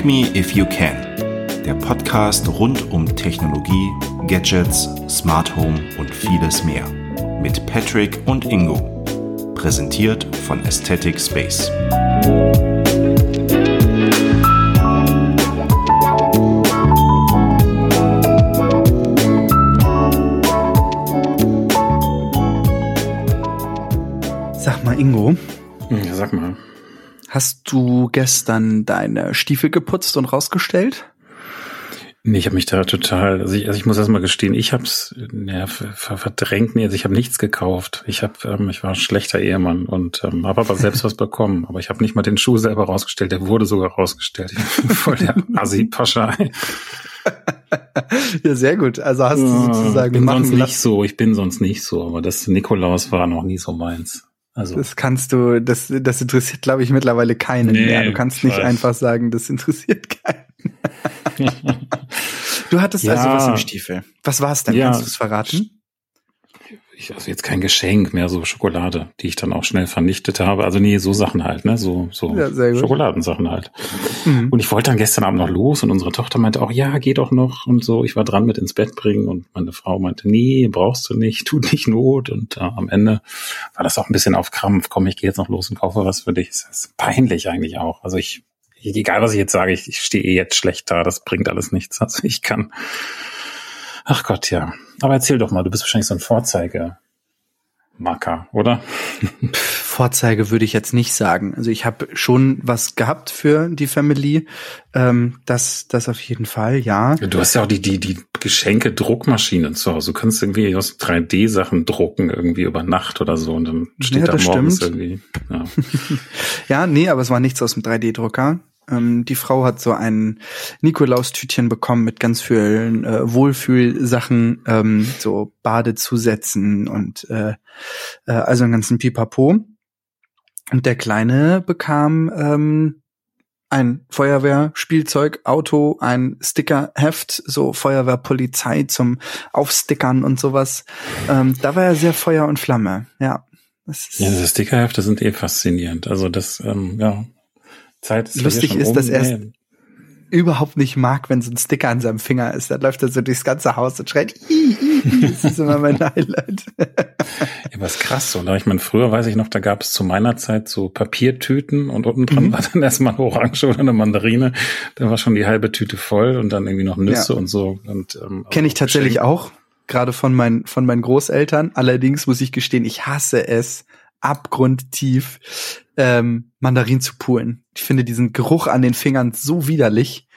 Tech Me If You Can, der Podcast rund um Technologie, Gadgets, Smart Home und vieles mehr. Mit Patrick und Ingo. Präsentiert von Aesthetic Space. Sag mal, Ingo. Ja, sag mal. Hast du gestern deine Stiefel geputzt und rausgestellt? Nee, ich habe mich da total, also ich, also ich muss erst mal gestehen, ich hab's ja, verdrängt, nee, also ich habe nichts gekauft. Ich habe, ähm, ich war ein schlechter Ehemann und ähm, habe aber selbst was bekommen. Aber ich habe nicht mal den Schuh selber rausgestellt, der wurde sogar rausgestellt. Voll der Assi-Pascha. ja, sehr gut. Also hast du sozusagen. Ich bin sonst nicht so, ich bin sonst nicht so, aber das Nikolaus war noch nie so meins. Also. Das kannst du, das, das interessiert, glaube ich, mittlerweile keinen nee, mehr. Du kannst nicht einfach sagen, das interessiert keinen. du hattest ja. also was im Stiefel. Was war es denn? Ja. Kannst du es verraten? Ich, also jetzt kein Geschenk, mehr so Schokolade, die ich dann auch schnell vernichtet habe. Also nee, so Sachen halt, ne? So, so ja, Schokoladensachen halt. Mhm. Und ich wollte dann gestern Abend noch los und unsere Tochter meinte auch, ja, geh doch noch und so. Ich war dran mit ins Bett bringen und meine Frau meinte, nee, brauchst du nicht, tut nicht Not. Und äh, am Ende war das auch ein bisschen auf Krampf. Komm, ich gehe jetzt noch los und kaufe was für dich. Das ist peinlich eigentlich auch. Also ich, egal was ich jetzt sage, ich, ich stehe eh jetzt schlecht da. Das bringt alles nichts. Also ich kann Ach Gott, ja. Aber erzähl doch mal, du bist wahrscheinlich so ein Vorzeige. Macker, oder? Vorzeige würde ich jetzt nicht sagen. Also ich habe schon was gehabt für die Family. Ähm, das, das auf jeden Fall, ja. Du hast ja auch die, die, die Geschenke Druckmaschinen zu Hause. Du kannst irgendwie aus 3D-Sachen drucken, irgendwie über Nacht oder so. Und dann steht ja, da morgens stimmt. irgendwie. Ja. ja, nee, aber es war nichts aus dem 3D-Drucker. Ähm, die Frau hat so ein Nikolaustütchen bekommen mit ganz vielen äh, Wohlfühlsachen, ähm, so Badezusätzen und äh, äh, also einen ganzen Pipapo. Und der Kleine bekam ähm, ein Feuerwehrspielzeug, Auto, ein Stickerheft, so Feuerwehrpolizei zum Aufstickern und sowas. Ähm, da war er sehr Feuer und Flamme, ja. Das ja, diese Stickerhefte sind eh faszinierend. Also das, ähm, ja, Zeit ist Lustig ist, dass er es überhaupt nicht mag, wenn so ein Sticker an seinem Finger ist. Dann läuft er so durchs ganze Haus und schreit, Ii, Ii. das ist immer mein Highlight. ja, was krass, oder? Ich meine, früher weiß ich noch, da gab es zu meiner Zeit so Papiertüten und unten dran mhm. war dann erstmal eine Orange oder eine Mandarine. Da war schon die halbe Tüte voll und dann irgendwie noch Nüsse ja. und so. Und, ähm, Kenne ich tatsächlich auch, gerade von meinen, von meinen Großeltern. Allerdings muss ich gestehen, ich hasse es, abgrundtief ähm, Mandarin zu poolen. Ich finde diesen Geruch an den Fingern so widerlich.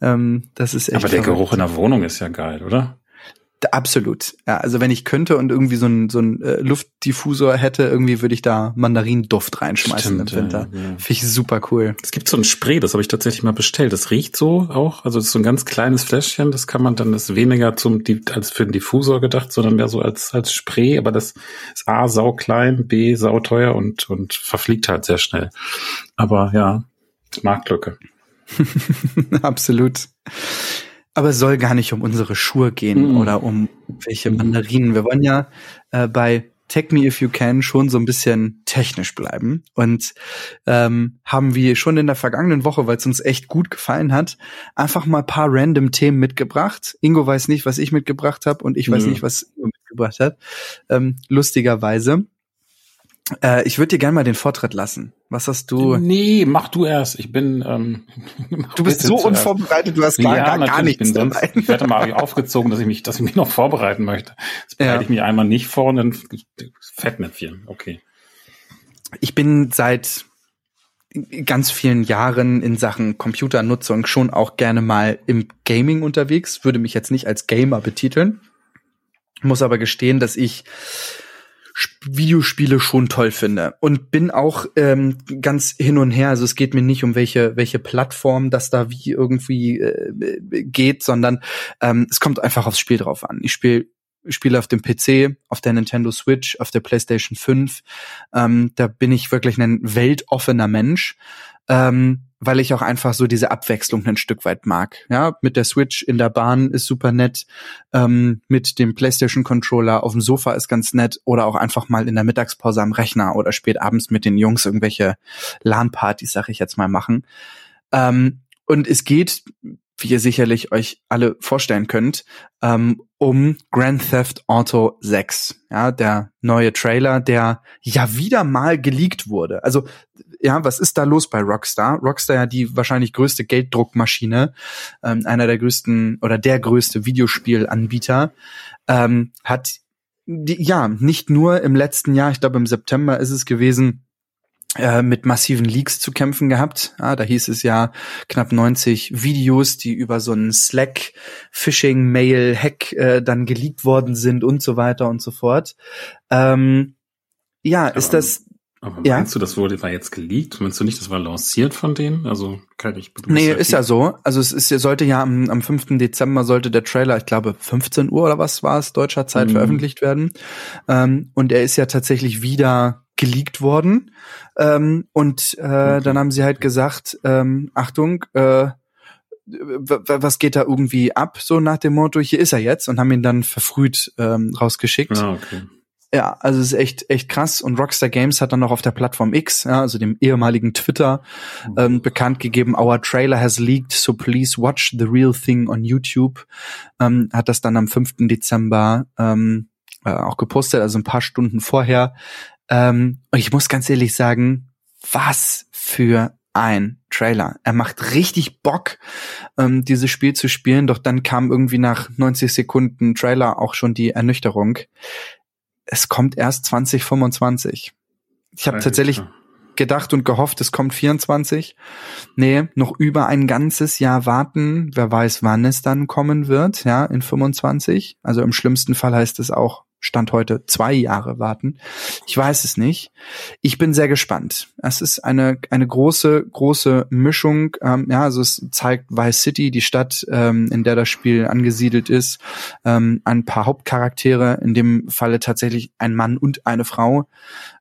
Ähm, das ist echt. Aber der verrückt. Geruch in der Wohnung ist ja geil, oder? Absolut. Ja, also wenn ich könnte und irgendwie so ein, so ein äh, Luftdiffusor hätte, irgendwie würde ich da Mandarinduft reinschmeißen Stimmt, im Winter. Ja, ja. Finde ich super cool. Es gibt so ein Spray, das habe ich tatsächlich mal bestellt. Das riecht so auch. Also das ist so ein ganz kleines Fläschchen. Das kann man dann, das ist weniger zum, als für den Diffusor gedacht, sondern mehr so als, als Spray. Aber das ist A, sau klein, B, sau teuer und, und verfliegt halt sehr schnell. Aber ja, Marktlücke. Absolut. Aber es soll gar nicht um unsere Schuhe gehen mhm. oder um welche Mandarinen. Wir wollen ja äh, bei Tech Me If You Can schon so ein bisschen technisch bleiben und ähm, haben wir schon in der vergangenen Woche, weil es uns echt gut gefallen hat, einfach mal paar random Themen mitgebracht. Ingo weiß nicht, was ich mitgebracht habe und ich weiß mhm. nicht, was Ingo mitgebracht hat. Ähm, lustigerweise. Äh, ich würde dir gerne mal den Vortritt lassen. Was hast du? Nee, mach du erst. Ich bin. Ähm, du bist so unvorbereitet. Du hast gar, ja, gar, gar nichts. Ich, bin sonst, ich werde mal aufgezogen, dass ich mich, dass ich mich noch vorbereiten möchte. Jetzt bereite ja. ich mich einmal nicht vor und dann Fettnäpfchen. Okay. Ich bin seit ganz vielen Jahren in Sachen Computernutzung schon auch gerne mal im Gaming unterwegs. Würde mich jetzt nicht als Gamer betiteln. Muss aber gestehen, dass ich Videospiele schon toll finde und bin auch ähm, ganz hin und her. Also es geht mir nicht um welche welche Plattform das da wie irgendwie äh, geht, sondern ähm, es kommt einfach aufs Spiel drauf an. Ich spiele spiele auf dem PC, auf der Nintendo Switch, auf der PlayStation 5. Ähm, da bin ich wirklich ein weltoffener Mensch. Ähm, weil ich auch einfach so diese Abwechslung ein Stück weit mag. Ja, mit der Switch in der Bahn ist super nett, ähm, mit dem PlayStation Controller auf dem Sofa ist ganz nett oder auch einfach mal in der Mittagspause am Rechner oder spät abends mit den Jungs irgendwelche LAN-Partys, sag ich jetzt mal, machen. Ähm, und es geht, wie ihr sicherlich euch alle vorstellen könnt, ähm, um Grand Theft Auto 6. Ja, der neue Trailer, der ja wieder mal geleakt wurde. Also, ja, was ist da los bei Rockstar? Rockstar ja die wahrscheinlich größte Gelddruckmaschine, ähm, einer der größten oder der größte Videospielanbieter, ähm, hat die, ja nicht nur im letzten Jahr, ich glaube im September ist es gewesen, mit massiven Leaks zu kämpfen gehabt. Ja, da hieß es ja knapp 90 Videos, die über so einen Slack Phishing Mail Hack äh, dann geleakt worden sind und so weiter und so fort. Ähm, ja, aber, ist das aber meinst ja? du, das wurde war jetzt geleakt? Meinst du nicht, das war lanciert von denen? Also kann ich Nee, ist ja so. Also es ist sollte ja am, am 5. Dezember sollte der Trailer, ich glaube 15 Uhr oder was war es, deutscher Zeit mhm. veröffentlicht werden. Ähm, und er ist ja tatsächlich wieder geleakt worden. Ähm, und äh, okay. dann haben sie halt gesagt, ähm, Achtung, äh, was geht da irgendwie ab, so nach dem Motto, hier ist er jetzt und haben ihn dann verfrüht ähm, rausgeschickt. Ah, okay. Ja, also es ist echt, echt krass. Und Rockstar Games hat dann noch auf der Plattform X, ja, also dem ehemaligen Twitter, ähm, bekannt gegeben, our trailer has leaked, so please watch the real thing on YouTube. Ähm, hat das dann am 5. Dezember ähm, äh, auch gepostet, also ein paar Stunden vorher. Ähm, und ich muss ganz ehrlich sagen, was für ein Trailer. Er macht richtig Bock, ähm, dieses Spiel zu spielen, doch dann kam irgendwie nach 90 Sekunden Trailer auch schon die Ernüchterung. Es kommt erst 2025. Ich habe tatsächlich gedacht und gehofft, es kommt 24. Nee, noch über ein ganzes Jahr warten. Wer weiß, wann es dann kommen wird, ja, in 25. Also im schlimmsten Fall heißt es auch Stand heute zwei Jahre warten. Ich weiß es nicht. Ich bin sehr gespannt. Es ist eine, eine große, große Mischung. Ähm, ja, also es zeigt Vice City, die Stadt, ähm, in der das Spiel angesiedelt ist, ähm, ein paar Hauptcharaktere, in dem Falle tatsächlich ein Mann und eine Frau.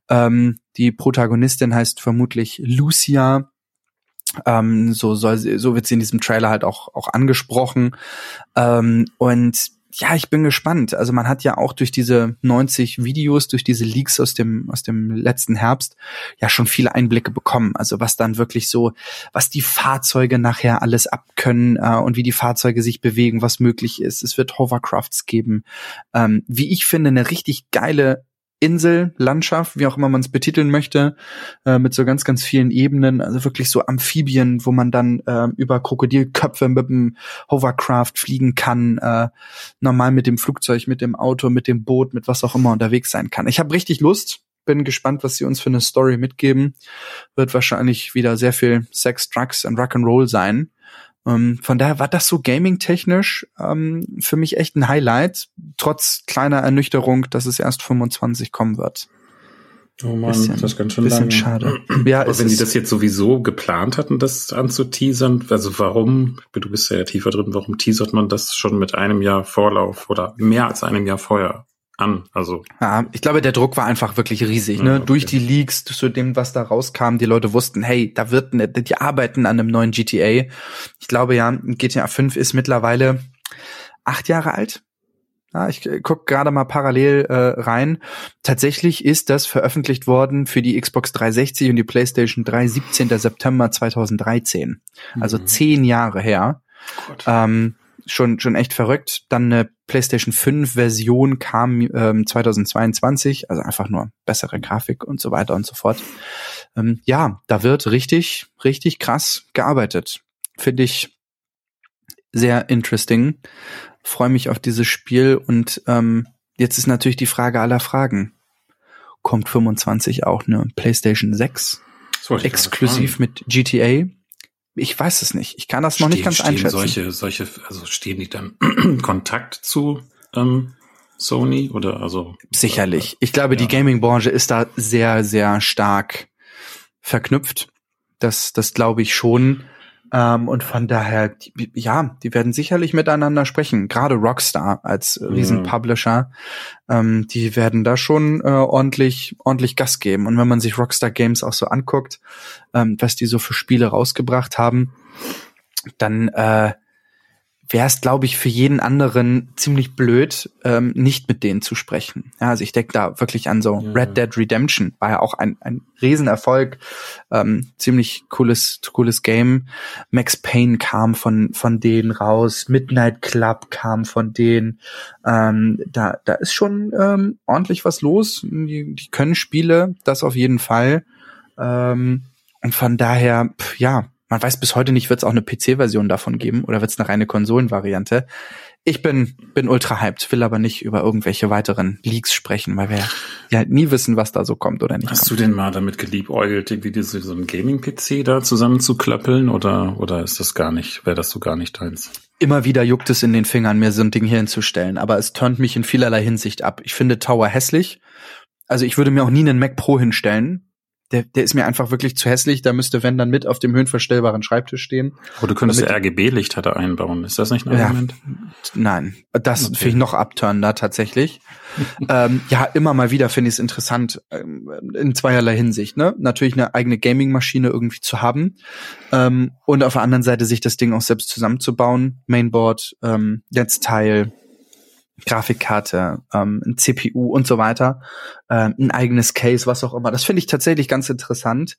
Ähm, die Protagonistin heißt vermutlich Lucia. Ähm, so soll sie, so wird sie in diesem Trailer halt auch auch angesprochen ähm, und ja, ich bin gespannt. Also man hat ja auch durch diese 90 Videos, durch diese Leaks aus dem aus dem letzten Herbst ja schon viele Einblicke bekommen. Also was dann wirklich so, was die Fahrzeuge nachher alles abkönnen äh, und wie die Fahrzeuge sich bewegen, was möglich ist. Es wird Hovercrafts geben. Ähm, wie ich finde, eine richtig geile Insel, Landschaft, wie auch immer man es betiteln möchte, äh, mit so ganz, ganz vielen Ebenen, also wirklich so Amphibien, wo man dann äh, über Krokodilköpfe mit dem Hovercraft fliegen kann, äh, normal mit dem Flugzeug, mit dem Auto, mit dem Boot, mit was auch immer unterwegs sein kann. Ich habe richtig Lust, bin gespannt, was sie uns für eine Story mitgeben. Wird wahrscheinlich wieder sehr viel Sex, Drugs und Rock'n'Roll sein. Ähm, von daher war das so gaming-technisch ähm, für mich echt ein Highlight, trotz kleiner Ernüchterung, dass es erst 25 kommen wird. Oh man, bisschen, das ist ganz schön bisschen lange. schade. Ja, Aber wenn die das jetzt sowieso geplant hatten, das anzuteasern, also warum, du bist ja tiefer drin, warum teasert man das schon mit einem Jahr Vorlauf oder mehr als einem Jahr vorher? An. Also ja, ich glaube, der Druck war einfach wirklich riesig. Ne? okay. Durch die Leaks, zu dem, was da rauskam, die Leute wussten, hey, da wird ne, die arbeiten an einem neuen GTA. Ich glaube ja, GTA 5 ist mittlerweile acht Jahre alt. Ja, ich guck gerade mal parallel äh, rein. Tatsächlich ist das veröffentlicht worden für die Xbox 360 und die PlayStation 3 17. September 2013. Also mhm. zehn Jahre her. Ähm, schon, schon echt verrückt. Dann eine PlayStation 5 Version kam ähm, 2022, also einfach nur bessere Grafik und so weiter und so fort. Ähm, ja, da wird richtig, richtig krass gearbeitet. Finde ich sehr interesting. Freue mich auf dieses Spiel und ähm, jetzt ist natürlich die Frage aller Fragen. Kommt 25 auch eine PlayStation 6? Exklusiv mit GTA? Ich weiß es nicht. Ich kann das noch stehen, nicht ganz stehen einschätzen. Solche, solche, also stehen die dann Kontakt zu ähm, Sony oder also? Sicherlich. Ich glaube, ja. die Gaming-Branche ist da sehr, sehr stark verknüpft. Das, das glaube ich schon. Ähm, und von daher, die, ja, die werden sicherlich miteinander sprechen. Gerade Rockstar als Riesenpublisher, ähm, die werden da schon äh, ordentlich, ordentlich Gas geben. Und wenn man sich Rockstar Games auch so anguckt, ähm, was die so für Spiele rausgebracht haben, dann äh, wäre es, glaube ich, für jeden anderen ziemlich blöd, ähm, nicht mit denen zu sprechen. Ja, also ich denke da wirklich an so ja. Red Dead Redemption, war ja auch ein, ein Riesenerfolg, ähm, ziemlich cooles, cooles Game. Max Payne kam von, von denen raus, Midnight Club kam von denen. Ähm, da, da ist schon ähm, ordentlich was los. Die, die können Spiele, das auf jeden Fall. Ähm, und von daher, pff, ja, man weiß bis heute nicht, wird es auch eine PC-Version davon geben oder wird es eine reine Konsolenvariante. Ich bin, bin ultra hyped, will aber nicht über irgendwelche weiteren Leaks sprechen, weil wir ja nie wissen, was da so kommt oder nicht. Hast kommt. du denn mal damit geliebäugelt, irgendwie diese, so einen Gaming-PC da zusammenzuklöppeln oder, oder ist das gar nicht, wäre das so gar nicht deins? Immer wieder juckt es in den Fingern, mir so ein Ding hier hinzustellen, aber es turnt mich in vielerlei Hinsicht ab. Ich finde Tower hässlich. Also ich würde mir auch nie einen Mac Pro hinstellen, der, der ist mir einfach wirklich zu hässlich. Da müsste, wenn dann mit auf dem höhenverstellbaren Schreibtisch stehen. Aber du könntest ja RGB-Lichter einbauen. Ist das nicht ein Argument? Ja, nein, das okay. finde ich noch abturnender tatsächlich. ähm, ja, immer mal wieder finde ich es interessant ähm, in zweierlei Hinsicht. Ne? Natürlich eine eigene Gaming-Maschine irgendwie zu haben ähm, und auf der anderen Seite sich das Ding auch selbst zusammenzubauen. Mainboard, ähm, Netzteil, Grafikkarte, ähm, ein CPU und so weiter, ähm, ein eigenes Case, was auch immer. Das finde ich tatsächlich ganz interessant.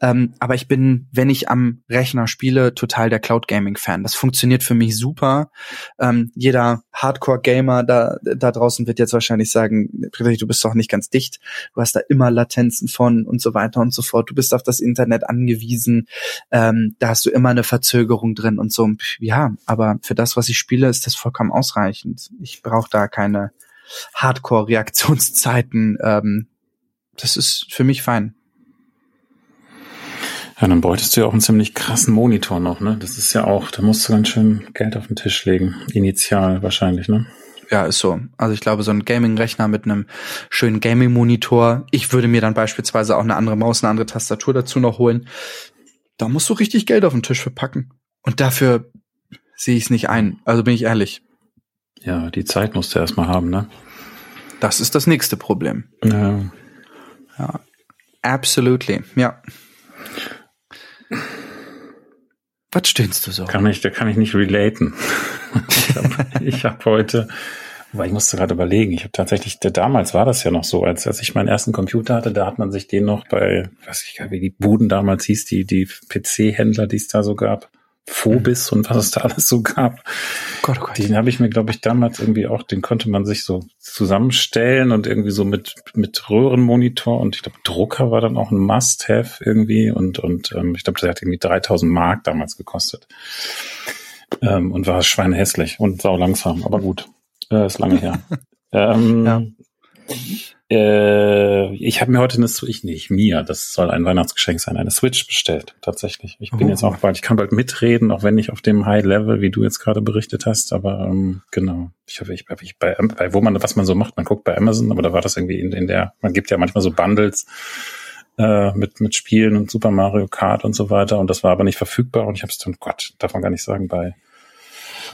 Ähm, aber ich bin, wenn ich am Rechner spiele, total der Cloud Gaming Fan. Das funktioniert für mich super. Ähm, jeder Hardcore Gamer da da draußen wird jetzt wahrscheinlich sagen, Friedrich, du bist doch nicht ganz dicht. Du hast da immer Latenzen von und so weiter und so fort. Du bist auf das Internet angewiesen. Ähm, da hast du immer eine Verzögerung drin und so. Ja, aber für das, was ich spiele, ist das vollkommen ausreichend. Ich brauche da keine Hardcore-Reaktionszeiten. Ähm, das ist für mich fein. Ja, dann bräuchtest du ja auch einen ziemlich krassen Monitor noch, ne? Das ist ja auch, da musst du ganz schön Geld auf den Tisch legen. Initial wahrscheinlich, ne? Ja, ist so. Also ich glaube, so ein Gaming-Rechner mit einem schönen Gaming-Monitor. Ich würde mir dann beispielsweise auch eine andere Maus, eine andere Tastatur dazu noch holen. Da musst du richtig Geld auf den Tisch verpacken. Und dafür sehe ich es nicht ein. Also bin ich ehrlich. Ja, die Zeit musst du erstmal haben, ne? Das ist das nächste Problem. Ja. Ja. Absolutely, ja. Was stehnst du so? Kann ich, da kann ich nicht relaten. ich habe hab heute, weil ich musste gerade überlegen, ich habe tatsächlich, damals war das ja noch so, als, als ich meinen ersten Computer hatte, da hat man sich den noch bei, weiß ich gar nicht, wie die Buden damals hieß, die, die PC-Händler, die es da so gab, Phobis und was es da alles so gab. Gott, oh Gott. Den habe ich mir, glaube ich, damals irgendwie auch, den konnte man sich so zusammenstellen und irgendwie so mit, mit Röhrenmonitor und ich glaube, Drucker war dann auch ein Must-Have irgendwie und, und ähm, ich glaube, der hat irgendwie 3000 Mark damals gekostet. Ähm, und war schweinehässlich und sau langsam, aber gut, äh, ist lange her. ähm, ja. Äh, ich habe mir heute eine Switch, nicht mir, das soll ein Weihnachtsgeschenk sein, eine Switch bestellt, tatsächlich. Ich bin oh. jetzt auch bald, ich kann bald mitreden, auch wenn nicht auf dem High Level, wie du jetzt gerade berichtet hast, aber ähm, genau. Ich hoffe, ich, ich bei, bei, wo man, was man so macht, man guckt bei Amazon, aber da war das irgendwie in, in der, man gibt ja manchmal so Bundles äh, mit, mit Spielen und Super Mario Kart und so weiter und das war aber nicht verfügbar und ich habe es dann, Gott, darf man gar nicht sagen, bei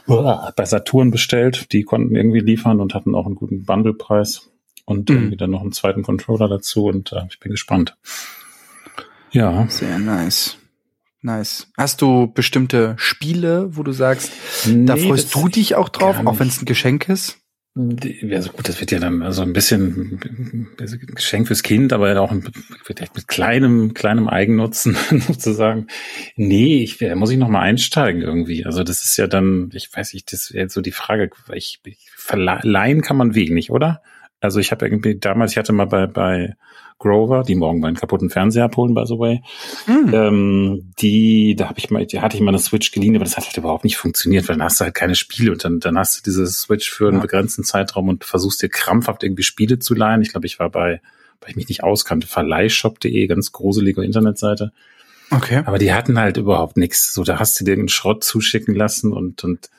bei Saturn bestellt. Die konnten irgendwie liefern und hatten auch einen guten Bundlepreis und mhm. irgendwie dann noch einen zweiten Controller dazu und äh, ich bin gespannt. Ja. Sehr nice. Nice. Hast du bestimmte Spiele, wo du sagst, nee, da freust du dich auch drauf, auch wenn es ein Geschenk ist? Ja, so gut, das wird ja dann also ein bisschen Geschenk fürs Kind, aber auch vielleicht mit kleinem, kleinem Eigennutzen sozusagen. Nee, ich, muss ich noch mal einsteigen irgendwie. Also das ist ja dann, ich weiß nicht, das wäre so die Frage, ich, ich verleihen kann man wenig, oder? Also ich habe irgendwie damals, ich hatte mal bei, bei Grover, die morgen meinen kaputten Fernseher abholen, by the way. Mm. Ähm, die, da habe ich mal, die hatte ich mal eine Switch geliehen, aber das hat halt überhaupt nicht funktioniert, weil dann hast du halt keine Spiele und dann, dann hast du diese Switch für einen ja. begrenzten Zeitraum und versuchst dir krampfhaft irgendwie Spiele zu leihen. Ich glaube, ich war bei, weil ich mich nicht auskannte, verleihshop.de, ganz gruselige Internetseite. Okay. Aber die hatten halt überhaupt nichts. So, da hast du dir einen Schrott zuschicken lassen und, und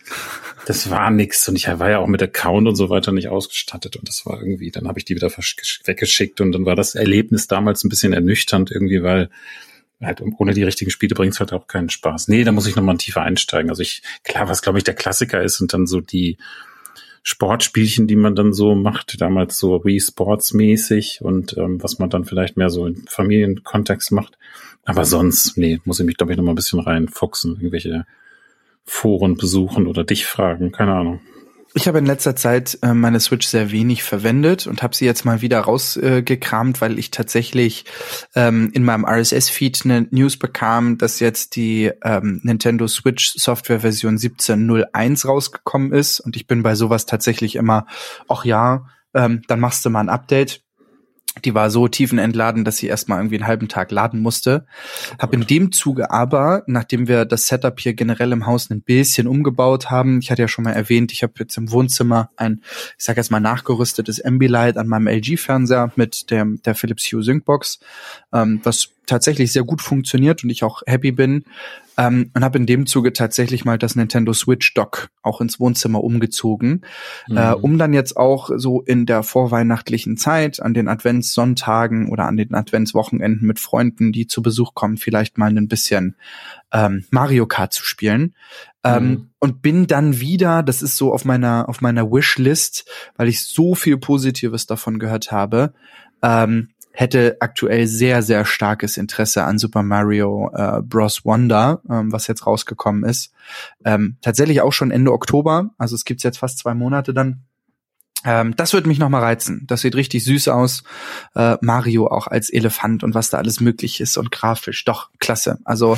das war nichts. Und ich war ja auch mit Account und so weiter nicht ausgestattet. Und das war irgendwie, dann habe ich die wieder weggeschickt und dann war das Erlebnis damals ein bisschen ernüchternd irgendwie, weil halt ohne die richtigen Spiele bringt es halt auch keinen Spaß. Nee, da muss ich nochmal tiefer einsteigen. Also ich, klar, was glaube ich der Klassiker ist und dann so die Sportspielchen, die man dann so macht, damals so Wii Sports mäßig und ähm, was man dann vielleicht mehr so im Familienkontext macht. Aber sonst, nee, muss ich mich, glaube ich, noch mal ein bisschen reinfuchsen. Irgendwelche Foren besuchen oder dich fragen, keine Ahnung. Ich habe in letzter Zeit äh, meine Switch sehr wenig verwendet und habe sie jetzt mal wieder rausgekramt, weil ich tatsächlich ähm, in meinem RSS-Feed eine News bekam, dass jetzt die ähm, Nintendo Switch Software Version 17.01 rausgekommen ist. Und ich bin bei sowas tatsächlich immer, ach ja, ähm, dann machst du mal ein Update die war so tiefenentladen, dass sie erstmal irgendwie einen halben Tag laden musste. Hab in dem Zuge aber, nachdem wir das Setup hier generell im Haus ein bisschen umgebaut haben, ich hatte ja schon mal erwähnt, ich habe jetzt im Wohnzimmer ein, ich sag jetzt mal nachgerüstetes Ambilight an meinem LG-Fernseher mit dem der Philips Hue Syncbox, ähm, was tatsächlich sehr gut funktioniert und ich auch happy bin. Ähm, und habe in dem Zuge tatsächlich mal das Nintendo Switch Dock auch ins Wohnzimmer umgezogen, mhm. äh, um dann jetzt auch so in der vorweihnachtlichen Zeit, an den Adventssonntagen oder an den Adventswochenenden mit Freunden, die zu Besuch kommen, vielleicht mal ein bisschen ähm, Mario Kart zu spielen. Ähm, mhm. Und bin dann wieder, das ist so auf meiner, auf meiner Wishlist, weil ich so viel Positives davon gehört habe, ähm, hätte aktuell sehr, sehr starkes Interesse an Super Mario äh, Bros. Wonder, ähm, was jetzt rausgekommen ist. Ähm, tatsächlich auch schon Ende Oktober, also es gibt's jetzt fast zwei Monate dann. Ähm, das wird mich noch mal reizen. Das sieht richtig süß aus. Äh, Mario auch als Elefant und was da alles möglich ist und grafisch. Doch, klasse. Also,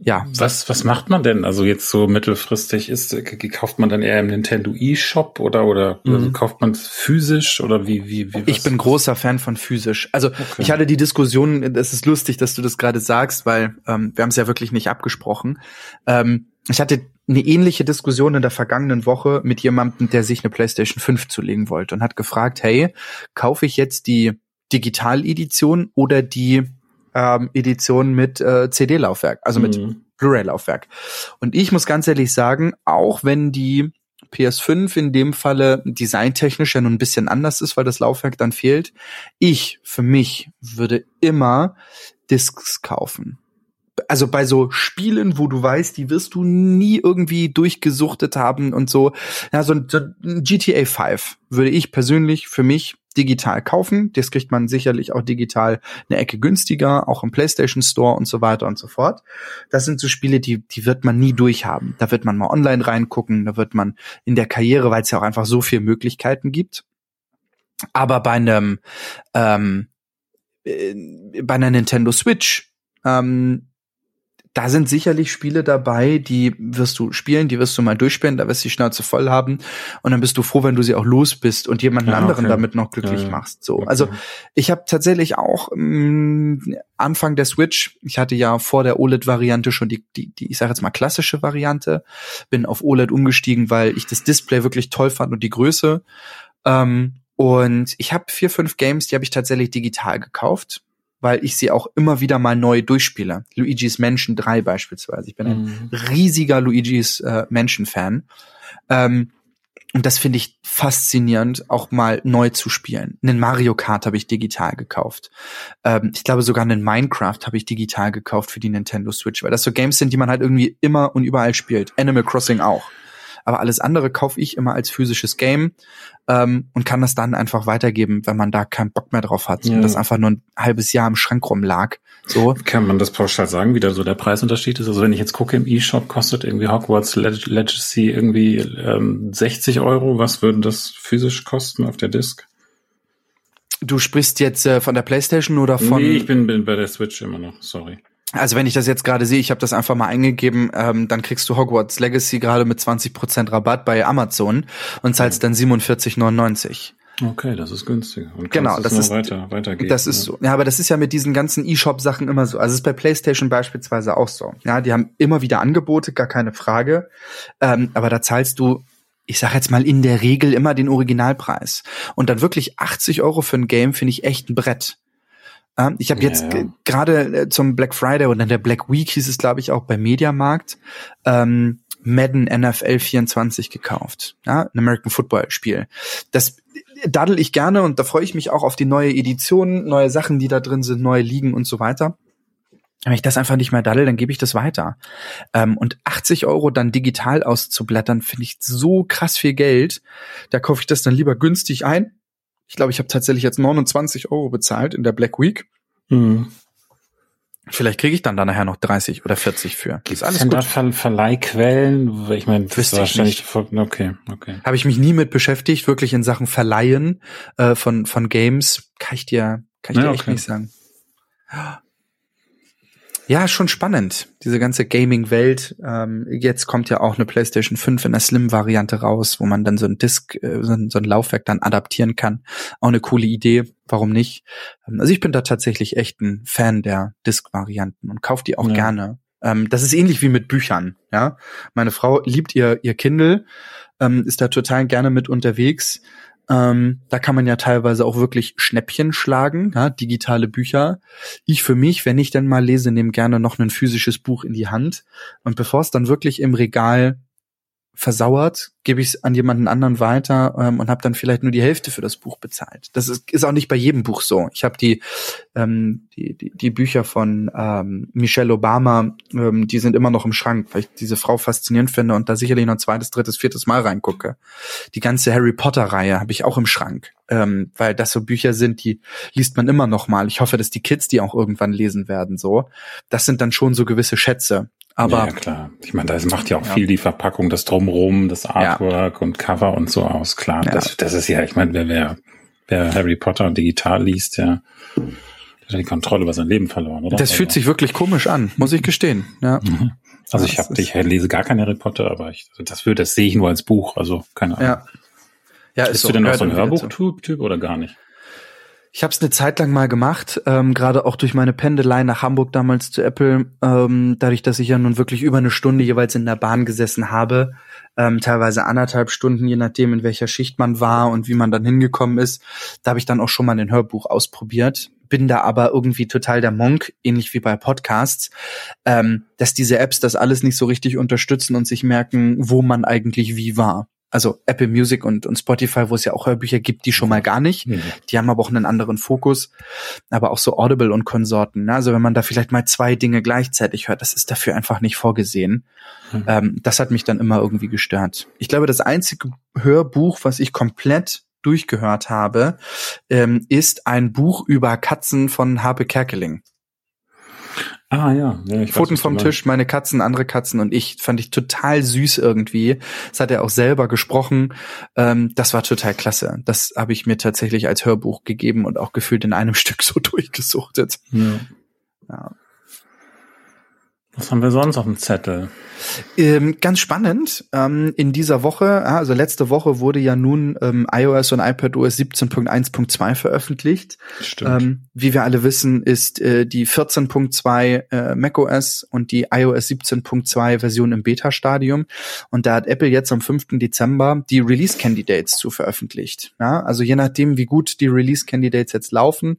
ja. Was, was macht man denn? Also jetzt so mittelfristig ist, kauft man dann eher im Nintendo eShop oder, oder mhm. also kauft man physisch oder wie, wie, wie? Ich bin großer Fan von physisch. Also, okay. ich hatte die Diskussion, es ist lustig, dass du das gerade sagst, weil ähm, wir haben es ja wirklich nicht abgesprochen. Ähm, ich hatte eine ähnliche Diskussion in der vergangenen Woche mit jemandem, der sich eine PlayStation 5 zulegen wollte und hat gefragt, hey, kaufe ich jetzt die Digital-Edition oder die ähm, Edition mit äh, CD-Laufwerk, also mit mhm. Blu-ray-Laufwerk. Und ich muss ganz ehrlich sagen, auch wenn die PS5 in dem Falle designtechnisch ja nun ein bisschen anders ist, weil das Laufwerk dann fehlt, ich für mich würde immer Discs kaufen also bei so Spielen, wo du weißt, die wirst du nie irgendwie durchgesuchtet haben und so, ja, so ein, so ein GTA 5 würde ich persönlich für mich digital kaufen. Das kriegt man sicherlich auch digital eine Ecke günstiger, auch im PlayStation Store und so weiter und so fort. Das sind so Spiele, die, die wird man nie durchhaben. Da wird man mal online reingucken, da wird man in der Karriere, weil es ja auch einfach so viele Möglichkeiten gibt. Aber bei einem, ähm, äh, bei einer Nintendo Switch, ähm, da sind sicherlich Spiele dabei, die wirst du spielen, die wirst du mal durchspielen, da wirst du die Schnauze voll haben und dann bist du froh, wenn du sie auch los bist und jemanden ja, anderen okay. damit noch glücklich ja, machst. So, okay. also ich habe tatsächlich auch mh, mm, Anfang der Switch, ich hatte ja vor der OLED-Variante schon die, die, die, ich sage jetzt mal klassische Variante, bin auf OLED umgestiegen, weil ich das Display wirklich toll fand und die Größe. Ähm, und ich habe vier, fünf Games, die habe ich tatsächlich digital gekauft weil ich sie auch immer wieder mal neu durchspiele. Luigi's Mansion 3 beispielsweise. Ich bin ein mhm. riesiger Luigi's äh, Mansion-Fan. Ähm, und das finde ich faszinierend, auch mal neu zu spielen. Einen Mario Kart habe ich digital gekauft. Ähm, ich glaube sogar einen Minecraft habe ich digital gekauft für die Nintendo Switch, weil das so Games sind, die man halt irgendwie immer und überall spielt. Animal Crossing auch aber alles andere kaufe ich immer als physisches Game ähm, und kann das dann einfach weitergeben, wenn man da keinen Bock mehr drauf hat ja. und das einfach nur ein halbes Jahr im Schrank rumlag. So. Kann man das pauschal sagen, wie da so der Preisunterschied ist? Also wenn ich jetzt gucke, im E-Shop kostet irgendwie Hogwarts Legacy irgendwie ähm, 60 Euro. Was würde das physisch kosten auf der Disk? Du sprichst jetzt äh, von der PlayStation oder von? Nee, ich bin, bin bei der Switch immer noch. Sorry. Also wenn ich das jetzt gerade sehe, ich habe das einfach mal eingegeben, ähm, dann kriegst du Hogwarts Legacy gerade mit 20% Rabatt bei Amazon und zahlst dann 47,99. Okay, das ist günstig. Und genau, das ist weiter, weitergehen, das ist so. Ja, aber das ist ja mit diesen ganzen E-Shop-Sachen immer so. Also es ist bei PlayStation beispielsweise auch so. Ja, die haben immer wieder Angebote, gar keine Frage. Ähm, aber da zahlst du ich sag jetzt mal in der Regel immer den Originalpreis. Und dann wirklich 80 Euro für ein Game finde ich echt ein Brett. Ähm, ich habe jetzt ja, ja. gerade äh, zum Black Friday oder der Black Week hieß es, glaube ich, auch bei Mediamarkt, ähm, Madden NFL 24 gekauft. Ja, ein American Football Spiel. Das daddel ich gerne und da freue ich mich auch auf die neue Edition, neue Sachen, die da drin sind, neue Ligen und so weiter. Wenn ich das einfach nicht mehr daddel, dann gebe ich das weiter. Ähm, und 80 Euro dann digital auszublättern, finde ich so krass viel Geld. Da kaufe ich das dann lieber günstig ein ich glaube, ich habe tatsächlich jetzt 29 Euro bezahlt in der Black Week. Mhm. Vielleicht kriege ich dann da nachher noch 30 oder 40 für. Gibt es denn da Ver Verleihquellen? Ich meine, das ist wahrscheinlich okay, okay. Habe ich mich nie mit beschäftigt, wirklich in Sachen Verleihen äh, von von Games, kann ich dir kann ich ja, dir echt okay. nicht sagen. Ja, schon spannend, diese ganze Gaming-Welt. Ähm, jetzt kommt ja auch eine PlayStation 5 in der Slim-Variante raus, wo man dann so ein Disk, äh, so, ein, so ein Laufwerk dann adaptieren kann. Auch eine coole Idee, warum nicht? Ähm, also ich bin da tatsächlich echt ein Fan der Disk-Varianten und kaufe die auch ja. gerne. Ähm, das ist ähnlich wie mit Büchern. Ja, meine Frau liebt ihr ihr Kindle, ähm, ist da total gerne mit unterwegs. Ähm, da kann man ja teilweise auch wirklich Schnäppchen schlagen, ja, digitale Bücher. Ich für mich, wenn ich denn mal lese, nehme gerne noch ein physisches Buch in die Hand. Und bevor es dann wirklich im Regal versauert, gebe ich es an jemanden anderen weiter ähm, und habe dann vielleicht nur die Hälfte für das Buch bezahlt. Das ist, ist auch nicht bei jedem Buch so. Ich habe die, ähm, die, die, die Bücher von ähm, Michelle Obama, ähm, die sind immer noch im Schrank, weil ich diese Frau faszinierend finde und da sicherlich noch ein zweites, drittes, viertes Mal reingucke. Die ganze Harry Potter-Reihe habe ich auch im Schrank, ähm, weil das so Bücher sind, die liest man immer noch mal. Ich hoffe, dass die Kids die auch irgendwann lesen werden. So, das sind dann schon so gewisse Schätze. Aber ja, klar. Ich meine, das macht ja auch ja. viel die Verpackung, das Drumrum, das Artwork ja. und Cover und so aus. Klar, ja. das, das ist ja, ich meine, wer, wer, wer Harry Potter digital liest, der, der hat die Kontrolle über sein Leben verloren, oder? Das fühlt also sich wirklich komisch an, muss ich gestehen. Ja. Mhm. Also ich habe, ich lese gar kein Harry Potter, aber ich, also das würde, das sehe ich nur als Buch, also keine Ahnung. Ja. Ja, ist Bist so, du denn auch so ein Hörbuch-Typ oder gar nicht? Ich habe es eine Zeit lang mal gemacht, ähm, gerade auch durch meine Pendelei nach Hamburg damals zu Apple, ähm, dadurch, dass ich ja nun wirklich über eine Stunde jeweils in der Bahn gesessen habe, ähm, teilweise anderthalb Stunden, je nachdem, in welcher Schicht man war und wie man dann hingekommen ist. Da habe ich dann auch schon mal ein Hörbuch ausprobiert, bin da aber irgendwie total der Monk, ähnlich wie bei Podcasts, ähm, dass diese Apps das alles nicht so richtig unterstützen und sich merken, wo man eigentlich wie war also Apple Music und, und Spotify, wo es ja auch Hörbücher gibt, die schon mal gar nicht. Mhm. Die haben aber auch einen anderen Fokus. Aber auch so Audible und Konsorten. Ne? Also wenn man da vielleicht mal zwei Dinge gleichzeitig hört, das ist dafür einfach nicht vorgesehen. Mhm. Ähm, das hat mich dann immer irgendwie gestört. Ich glaube, das einzige Hörbuch, was ich komplett durchgehört habe, ähm, ist ein Buch über Katzen von Habe Kerkeling. Ah ja. ja ich Pfoten vom Tisch, meine Katzen, andere Katzen und ich. Fand ich total süß irgendwie. Das hat er auch selber gesprochen. Ähm, das war total klasse. Das habe ich mir tatsächlich als Hörbuch gegeben und auch gefühlt in einem Stück so durchgesuchtet. Ja. ja. Was haben wir sonst auf dem Zettel? Ähm, ganz spannend, ähm, in dieser Woche, also letzte Woche wurde ja nun ähm, iOS und iPadOS 17.1.2 veröffentlicht. Stimmt. Ähm, wie wir alle wissen, ist äh, die 14.2 äh, macOS und die iOS 17.2 Version im Beta-Stadium. Und da hat Apple jetzt am 5. Dezember die Release-Candidates zu veröffentlicht. Ja, also je nachdem, wie gut die Release-Candidates jetzt laufen,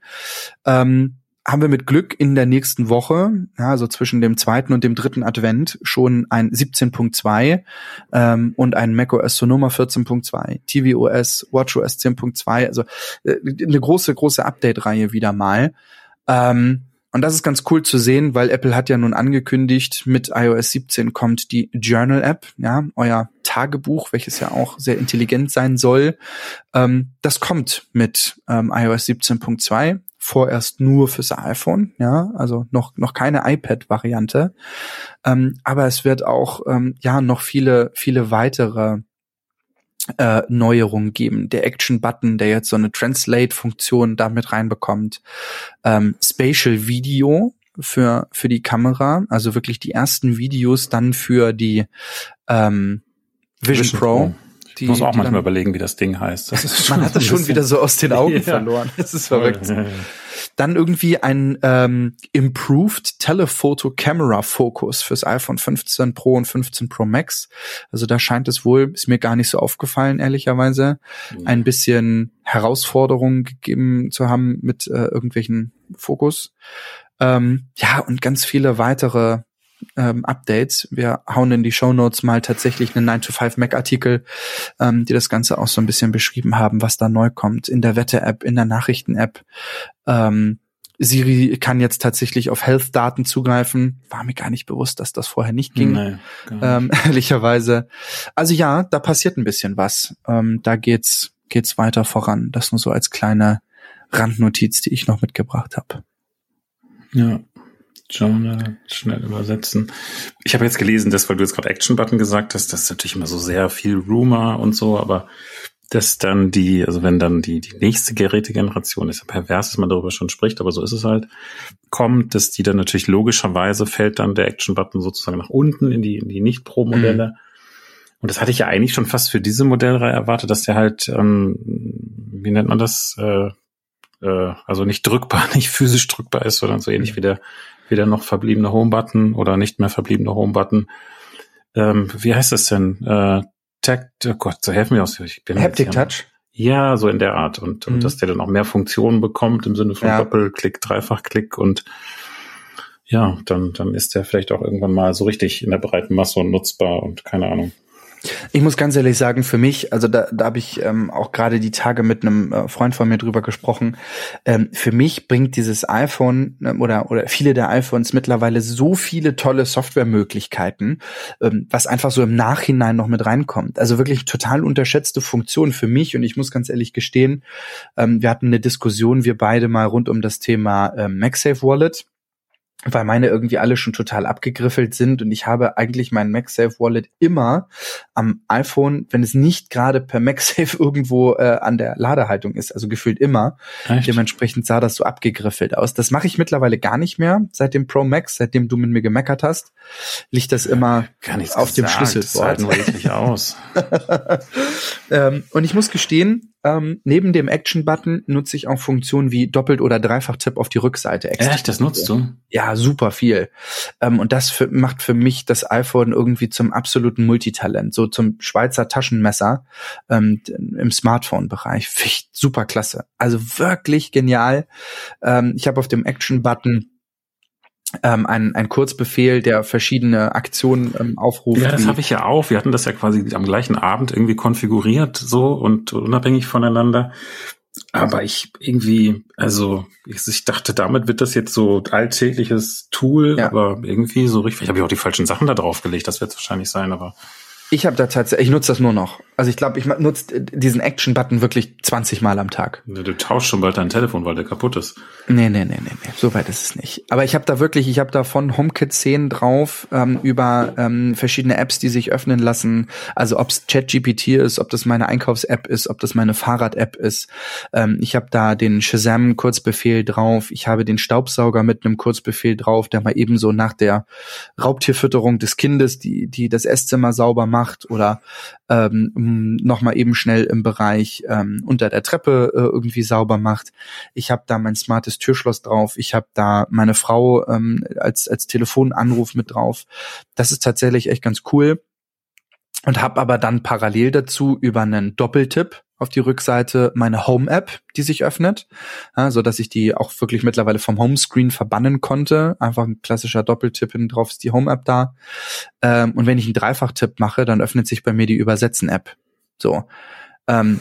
ähm, haben wir mit Glück in der nächsten Woche, ja, also zwischen dem zweiten und dem dritten Advent, schon ein 17.2 ähm, und ein macOS Sonoma 14.2, tvOS, watchOS 10.2, also äh, eine große, große Update-Reihe wieder mal. Ähm, und das ist ganz cool zu sehen, weil Apple hat ja nun angekündigt, mit iOS 17 kommt die Journal App, ja, euer Tagebuch, welches ja auch sehr intelligent sein soll. Ähm, das kommt mit ähm, iOS 17.2 vorerst nur fürs iPhone, ja, also noch noch keine iPad-Variante, ähm, aber es wird auch ähm, ja noch viele viele weitere äh, Neuerungen geben. Der Action-Button, der jetzt so eine Translate-Funktion damit reinbekommt, ähm, Spatial Video für für die Kamera, also wirklich die ersten Videos dann für die ähm, Vision, Vision Pro. Pro die, ich muss auch manchmal überlegen, wie das Ding heißt. Das man hat das schon wieder so aus den Augen ja. verloren. Das ist verrückt. Dann irgendwie ein ähm, Improved Telephoto Camera Focus fürs iPhone 15 Pro und 15 Pro Max. Also da scheint es wohl, ist mir gar nicht so aufgefallen, ehrlicherweise, mhm. ein bisschen Herausforderungen gegeben zu haben mit äh, irgendwelchen Fokus. Ähm, ja, und ganz viele weitere ähm, Updates. Wir hauen in die Show Notes mal tatsächlich einen 9-to-5-Mac-Artikel, ähm, die das Ganze auch so ein bisschen beschrieben haben, was da neu kommt in der Wette-App, in der Nachrichten-App. Ähm, Siri kann jetzt tatsächlich auf Health-Daten zugreifen. War mir gar nicht bewusst, dass das vorher nicht ging. Nee, ähm, ehrlicherweise. Also ja, da passiert ein bisschen was. Ähm, da geht's geht's weiter voran. Das nur so als kleine Randnotiz, die ich noch mitgebracht habe. Ja, Journal schnell übersetzen. Ich habe jetzt gelesen, dass, weil du jetzt gerade Action-Button gesagt hast, das ist natürlich immer so sehr viel Rumor und so, aber dass dann die, also wenn dann die, die nächste Gerätegeneration, ist ja pervers, dass man darüber schon spricht, aber so ist es halt, kommt, dass die dann natürlich logischerweise fällt dann der Action-Button sozusagen nach unten in die, in die Nicht-Pro-Modelle. Mhm. Und das hatte ich ja eigentlich schon fast für diese Modellreihe erwartet, dass der halt, ähm, wie nennt man das, äh, äh, also nicht drückbar, nicht physisch drückbar ist, sondern so ähnlich wie der, wie der noch verbliebene Home-Button oder nicht mehr verbliebene Home-Button. Ähm, wie heißt das denn? Äh, Takt, oh Gott, so helfen mir aus. Ich bin Haptic Touch? Ja, so in der Art. Und, mhm. und dass der dann auch mehr Funktionen bekommt im Sinne von ja. Doppelklick, Dreifachklick und ja, dann, dann ist der vielleicht auch irgendwann mal so richtig in der breiten Masse und nutzbar und keine Ahnung. Ich muss ganz ehrlich sagen, für mich, also da, da habe ich ähm, auch gerade die Tage mit einem äh, Freund von mir drüber gesprochen. Ähm, für mich bringt dieses iPhone äh, oder oder viele der iPhones mittlerweile so viele tolle Softwaremöglichkeiten, ähm, was einfach so im Nachhinein noch mit reinkommt. Also wirklich total unterschätzte Funktion für mich. Und ich muss ganz ehrlich gestehen, ähm, wir hatten eine Diskussion, wir beide mal rund um das Thema ähm, MagSafe Wallet weil meine irgendwie alle schon total abgegriffelt sind und ich habe eigentlich mein MagSafe Wallet immer am iPhone, wenn es nicht gerade per MagSafe irgendwo äh, an der Ladehaltung ist, also gefühlt immer. Echt? Dementsprechend sah das so abgegriffelt aus. Das mache ich mittlerweile gar nicht mehr seit dem Pro Max, seitdem du mit mir gemeckert hast, liegt das immer auf dem Schlüsselwort. Das sah aus. ähm, und ich muss gestehen, ähm, neben dem Action-Button nutze ich auch Funktionen wie Doppelt- oder Dreifach-Tipp auf die Rückseite. Echt, das nutzt du? Ja, super viel. Ähm, und das für, macht für mich das iPhone irgendwie zum absoluten Multitalent, so zum Schweizer Taschenmesser ähm, im Smartphone-Bereich. Super klasse. Also wirklich genial. Ähm, ich habe auf dem Action-Button ähm, ein, ein Kurzbefehl, der verschiedene Aktionen ähm, aufruft. Ja, das habe ich ja auch. Wir hatten das ja quasi am gleichen Abend irgendwie konfiguriert, so und unabhängig voneinander. Aber ich irgendwie, also ich, ich dachte, damit wird das jetzt so alltägliches Tool, ja. aber irgendwie so richtig. Ich habe ja auch die falschen Sachen da drauf gelegt, das wird es wahrscheinlich sein, aber ich habe da tatsächlich, ich nutze das nur noch. Also ich glaube, ich nutze diesen Action-Button wirklich 20 Mal am Tag. Du tauschst schon bald dein Telefon, weil der kaputt ist. Nee, nee, nee, nee, nee. so weit ist es nicht. Aber ich habe da wirklich, ich habe da von HomeKit 10 drauf, ähm, über ähm, verschiedene Apps, die sich öffnen lassen. Also ob es ChatGPT ist, ob das meine Einkaufs-App ist, ob das meine Fahrrad-App ist. Ähm, ich habe da den Shazam-Kurzbefehl drauf. Ich habe den Staubsauger mit einem Kurzbefehl drauf, der mal ebenso nach der Raubtierfütterung des Kindes, die, die das Esszimmer sauber macht macht oder ähm, nochmal eben schnell im Bereich ähm, unter der Treppe äh, irgendwie sauber macht. Ich habe da mein smartes Türschloss drauf. Ich habe da meine Frau ähm, als, als Telefonanruf mit drauf. Das ist tatsächlich echt ganz cool und habe aber dann parallel dazu über einen Doppeltipp auf die Rückseite meine Home-App, die sich öffnet, ja, so dass ich die auch wirklich mittlerweile vom Homescreen verbannen konnte. Einfach ein klassischer Doppeltipp hin drauf ist die Home-App da. Ähm, und wenn ich einen Dreifach-Tipp mache, dann öffnet sich bei mir die Übersetzen-App. So. Ähm,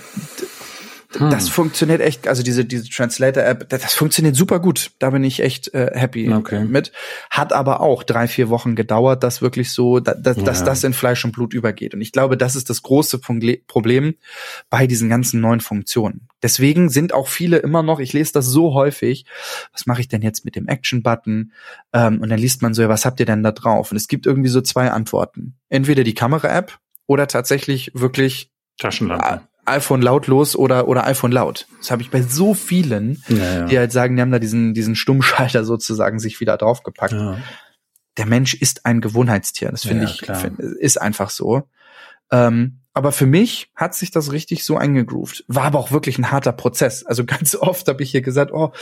hm. Das funktioniert echt, also diese, diese Translator-App, das, das, funktioniert super gut. Da bin ich echt äh, happy okay. mit. Hat aber auch drei, vier Wochen gedauert, dass wirklich so, da, da, ja. dass das in Fleisch und Blut übergeht. Und ich glaube, das ist das große Problem bei diesen ganzen neuen Funktionen. Deswegen sind auch viele immer noch, ich lese das so häufig, was mache ich denn jetzt mit dem Action-Button? Ähm, und dann liest man so, ja, was habt ihr denn da drauf? Und es gibt irgendwie so zwei Antworten. Entweder die Kamera-App oder tatsächlich wirklich Taschenlampe iPhone lautlos oder oder iPhone laut. Das habe ich bei so vielen, ja, ja. die halt sagen, die haben da diesen diesen Stummschalter sozusagen sich wieder draufgepackt. Ja. Der Mensch ist ein Gewohnheitstier. Das finde ich find, ist einfach so. Ähm, aber für mich hat sich das richtig so eingegroovt. War aber auch wirklich ein harter Prozess. Also ganz oft habe ich hier gesagt, oh,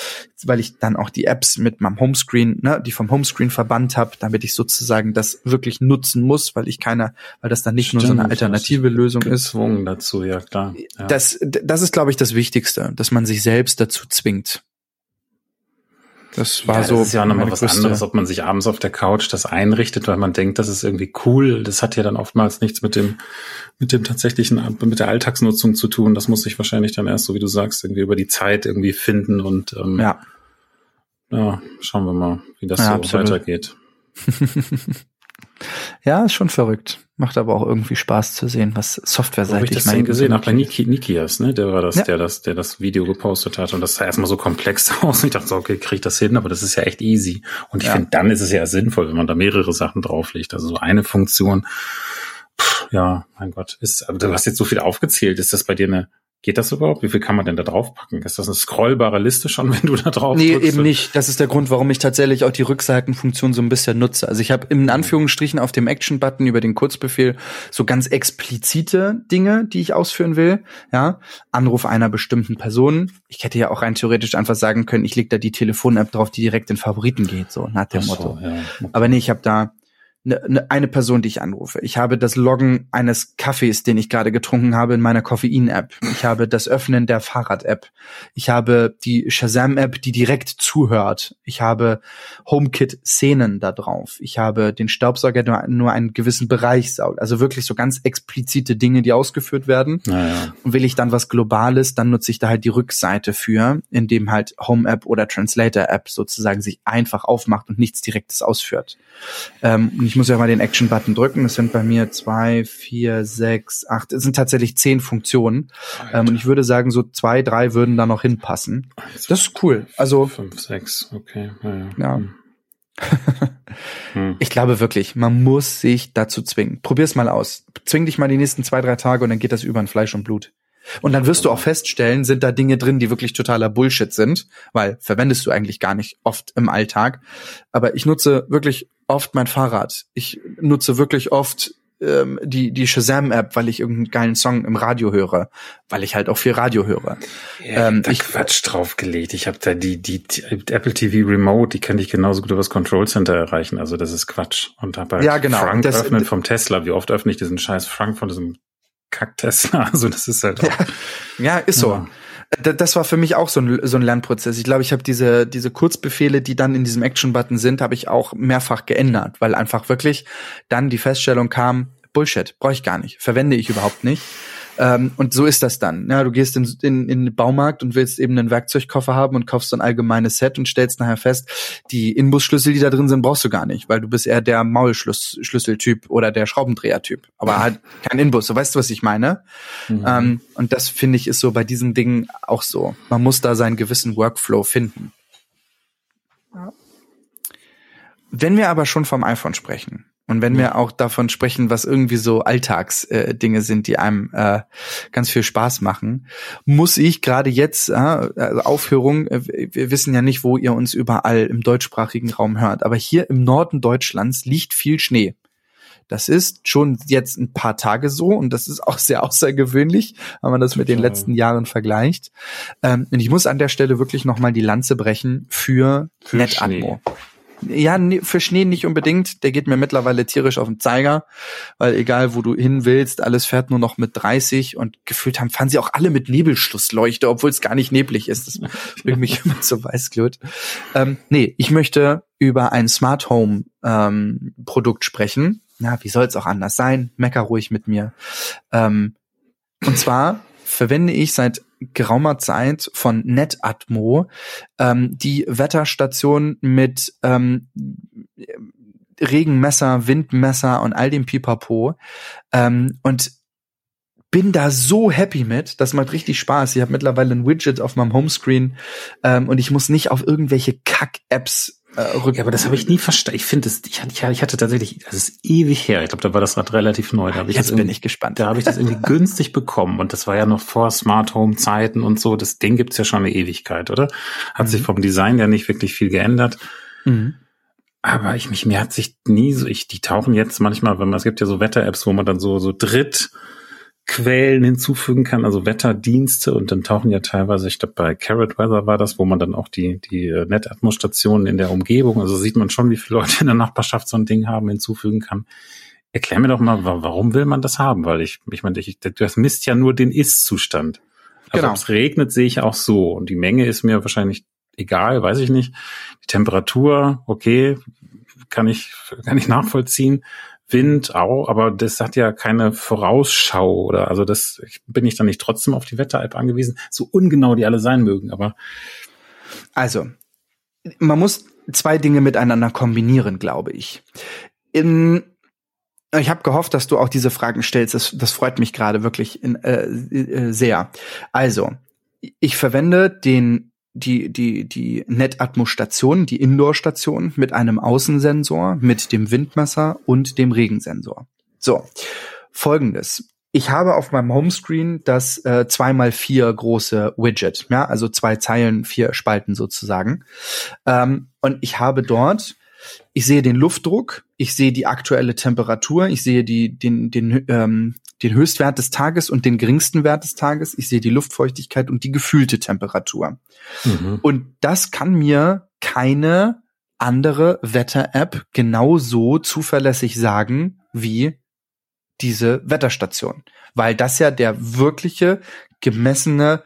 weil ich dann auch die Apps mit meinem Homescreen, ne, die vom Homescreen verbannt habe, damit ich sozusagen das wirklich nutzen muss, weil ich keiner, weil das dann nicht Stimmt, nur so eine alternative Lösung ist. Gezwungen dazu, ja klar. Ja. Das, das ist, glaube ich, das Wichtigste, dass man sich selbst dazu zwingt. Das war ja, so. Das ist ja auch nochmal was größte. anderes, ob man sich abends auf der Couch das einrichtet, weil man denkt, das ist irgendwie cool. Das hat ja dann oftmals nichts mit dem, mit dem tatsächlichen, mit der Alltagsnutzung zu tun. Das muss sich wahrscheinlich dann erst, so wie du sagst, irgendwie über die Zeit irgendwie finden und ähm, ja. ja, schauen wir mal, wie das ja, so absolut. weitergeht. ja, ist schon verrückt. Macht aber auch irgendwie Spaß zu sehen, was softwareseitig ich das mal gesehen habe bei Niki, Nikias, ne? Der war das, ja. der das, der das Video gepostet hat und das sah erstmal so komplex aus. Und ich dachte so, okay, krieg ich das hin, aber das ist ja echt easy. Und ich ja. finde, dann ist es ja sinnvoll, wenn man da mehrere Sachen drauflegt. Also so eine Funktion, pff, ja, mein Gott, ist, aber du hast jetzt so viel aufgezählt. Ist das bei dir eine Geht das überhaupt? Wie viel kann man denn da draufpacken? Ist das eine scrollbare Liste schon, wenn du da drauf Nee, eben nicht. Das ist der Grund, warum ich tatsächlich auch die Rückseitenfunktion so ein bisschen nutze. Also ich habe in Anführungsstrichen auf dem Action-Button über den Kurzbefehl so ganz explizite Dinge, die ich ausführen will. Ja, Anruf einer bestimmten Person. Ich hätte ja auch rein theoretisch einfach sagen können, ich leg da die Telefon-App drauf, die direkt in Favoriten geht, so nach dem so, Motto. Ja. Aber nee, ich habe da Ne, ne, eine Person, die ich anrufe. Ich habe das Loggen eines Kaffees, den ich gerade getrunken habe, in meiner Koffein-App. Ich habe das Öffnen der Fahrrad-App. Ich habe die Shazam-App, die direkt zuhört. Ich habe HomeKit-Szenen da drauf. Ich habe den Staubsauger, der nur einen gewissen Bereich saugt. Also wirklich so ganz explizite Dinge, die ausgeführt werden. Naja. Und will ich dann was Globales, dann nutze ich da halt die Rückseite für, indem halt Home-App oder Translator-App sozusagen sich einfach aufmacht und nichts Direktes ausführt. Ähm, ich muss ja mal den Action-Button drücken. Das sind bei mir zwei, vier, sechs, acht. Es sind tatsächlich zehn Funktionen. Ähm, und ich würde sagen, so zwei, drei würden da noch hinpassen. Das ist cool. Also fünf, sechs, okay. Ja. ja. ja. Hm. hm. Ich glaube wirklich, man muss sich dazu zwingen. Probier's mal aus. Zwing dich mal die nächsten zwei, drei Tage und dann geht das über in Fleisch und Blut. Und dann wirst du auch feststellen, sind da Dinge drin, die wirklich totaler Bullshit sind, weil verwendest du eigentlich gar nicht oft im Alltag. Aber ich nutze wirklich oft mein Fahrrad. Ich nutze wirklich oft ähm, die, die Shazam-App, weil ich irgendeinen geilen Song im Radio höre, weil ich halt auch viel Radio höre. Ja, ähm, da ich Quatsch draufgelegt. Ich habe da die, die, die Apple TV Remote, die kann ich genauso gut über das Control Center erreichen. Also das ist Quatsch. Und habe halt ja, genau. Frank das, öffnet vom Tesla. Wie oft öffne ich diesen scheiß Frank von diesem Kack-Tesla? Also das ist halt auch, ja, ja, ist so. Ja das war für mich auch so ein, so ein Lernprozess. Ich glaube, ich habe diese, diese Kurzbefehle, die dann in diesem Action-Button sind, habe ich auch mehrfach geändert, weil einfach wirklich dann die Feststellung kam, Bullshit, brauche ich gar nicht, verwende ich überhaupt nicht. Ähm, und so ist das dann. Ja, du gehst in, in, in den Baumarkt und willst eben einen Werkzeugkoffer haben und kaufst so ein allgemeines Set und stellst nachher fest, die Inbusschlüssel, die da drin sind, brauchst du gar nicht, weil du bist eher der Maulschlüsseltyp oder der Schraubendrehertyp. Aber halt kein Inbus. So weißt du, was ich meine? Mhm. Ähm, und das finde ich ist so bei diesen Dingen auch so. Man muss da seinen gewissen Workflow finden. Ja. Wenn wir aber schon vom iPhone sprechen, und wenn wir auch davon sprechen, was irgendwie so Alltagsdinge äh, sind, die einem äh, ganz viel Spaß machen, muss ich gerade jetzt, äh, also Aufhörung, äh, wir wissen ja nicht, wo ihr uns überall im deutschsprachigen Raum hört, aber hier im Norden Deutschlands liegt viel Schnee. Das ist schon jetzt ein paar Tage so und das ist auch sehr außergewöhnlich, wenn man das mit den letzten Jahren vergleicht. Ähm, und ich muss an der Stelle wirklich nochmal die Lanze brechen für, für NetAtmo. Schnee ja, für Schnee nicht unbedingt. Der geht mir mittlerweile tierisch auf den Zeiger, weil egal wo du hin willst, alles fährt nur noch mit 30 und gefühlt haben, fahren sie auch alle mit Nebelschlussleuchte, obwohl es gar nicht neblig ist. Das bringt mich immer so weißglut. Ähm, nee, ich möchte über ein Smart Home ähm, Produkt sprechen. Na, wie soll es auch anders sein? Mecker ruhig mit mir. Ähm, und zwar verwende ich seit geraumer Zeit von NetAtmo ähm, die Wetterstation mit ähm, Regenmesser, Windmesser und all dem Pipapo. Ähm, und bin da so happy mit. Das macht richtig Spaß. Ich habe mittlerweile ein Widget auf meinem Homescreen ähm, und ich muss nicht auf irgendwelche Kack-Apps rück. Ja, aber das habe ich nie verstanden. Ich finde es, ich, ich, hatte tatsächlich, das ist ewig her. Ich glaube, da war das Rad relativ neu. Da ich Jetzt bin ich gespannt. Da habe ich das irgendwie günstig bekommen und das war ja noch vor Smart Home Zeiten und so. Das Ding gibt's ja schon eine Ewigkeit, oder? Hat mhm. sich vom Design ja nicht wirklich viel geändert. Mhm. Aber ich mich, mir hat sich nie so, ich, die tauchen jetzt manchmal, wenn man, es gibt ja so Wetter-Apps, wo man dann so, so dritt Quellen hinzufügen kann, also Wetterdienste und dann tauchen ja teilweise, ich glaube bei Carrot Weather war das, wo man dann auch die, die äh, Netatmos-Stationen in der Umgebung, also sieht man schon, wie viele Leute in der Nachbarschaft so ein Ding haben, hinzufügen kann. Erklär mir doch mal, warum will man das haben? Weil ich, ich meine, ich, das misst ja nur den Ist-Zustand. Also genau. ob es regnet, sehe ich auch so. Und die Menge ist mir wahrscheinlich egal, weiß ich nicht. Die Temperatur, okay, kann ich, kann ich nachvollziehen. Wind auch, aber das hat ja keine Vorausschau oder also das bin ich dann nicht trotzdem auf die Wetter-App angewiesen, so ungenau die alle sein mögen, aber also man muss zwei Dinge miteinander kombinieren, glaube ich. In Ich habe gehofft, dass du auch diese Fragen stellst. Das, das freut mich gerade wirklich in, äh, äh, sehr. Also, ich verwende den die die die Netatmo Station, die Indoor Station mit einem Außensensor, mit dem Windmesser und dem Regensensor. So, folgendes. Ich habe auf meinem Homescreen das äh, 2x4 große Widget, ja, also zwei Zeilen, vier Spalten sozusagen. Ähm, und ich habe dort ich sehe den Luftdruck, ich sehe die aktuelle Temperatur, ich sehe die, den, den, ähm, den Höchstwert des Tages und den geringsten Wert des Tages, ich sehe die Luftfeuchtigkeit und die gefühlte Temperatur. Mhm. Und das kann mir keine andere Wetter-App genauso zuverlässig sagen wie diese Wetterstation, weil das ja der wirkliche gemessene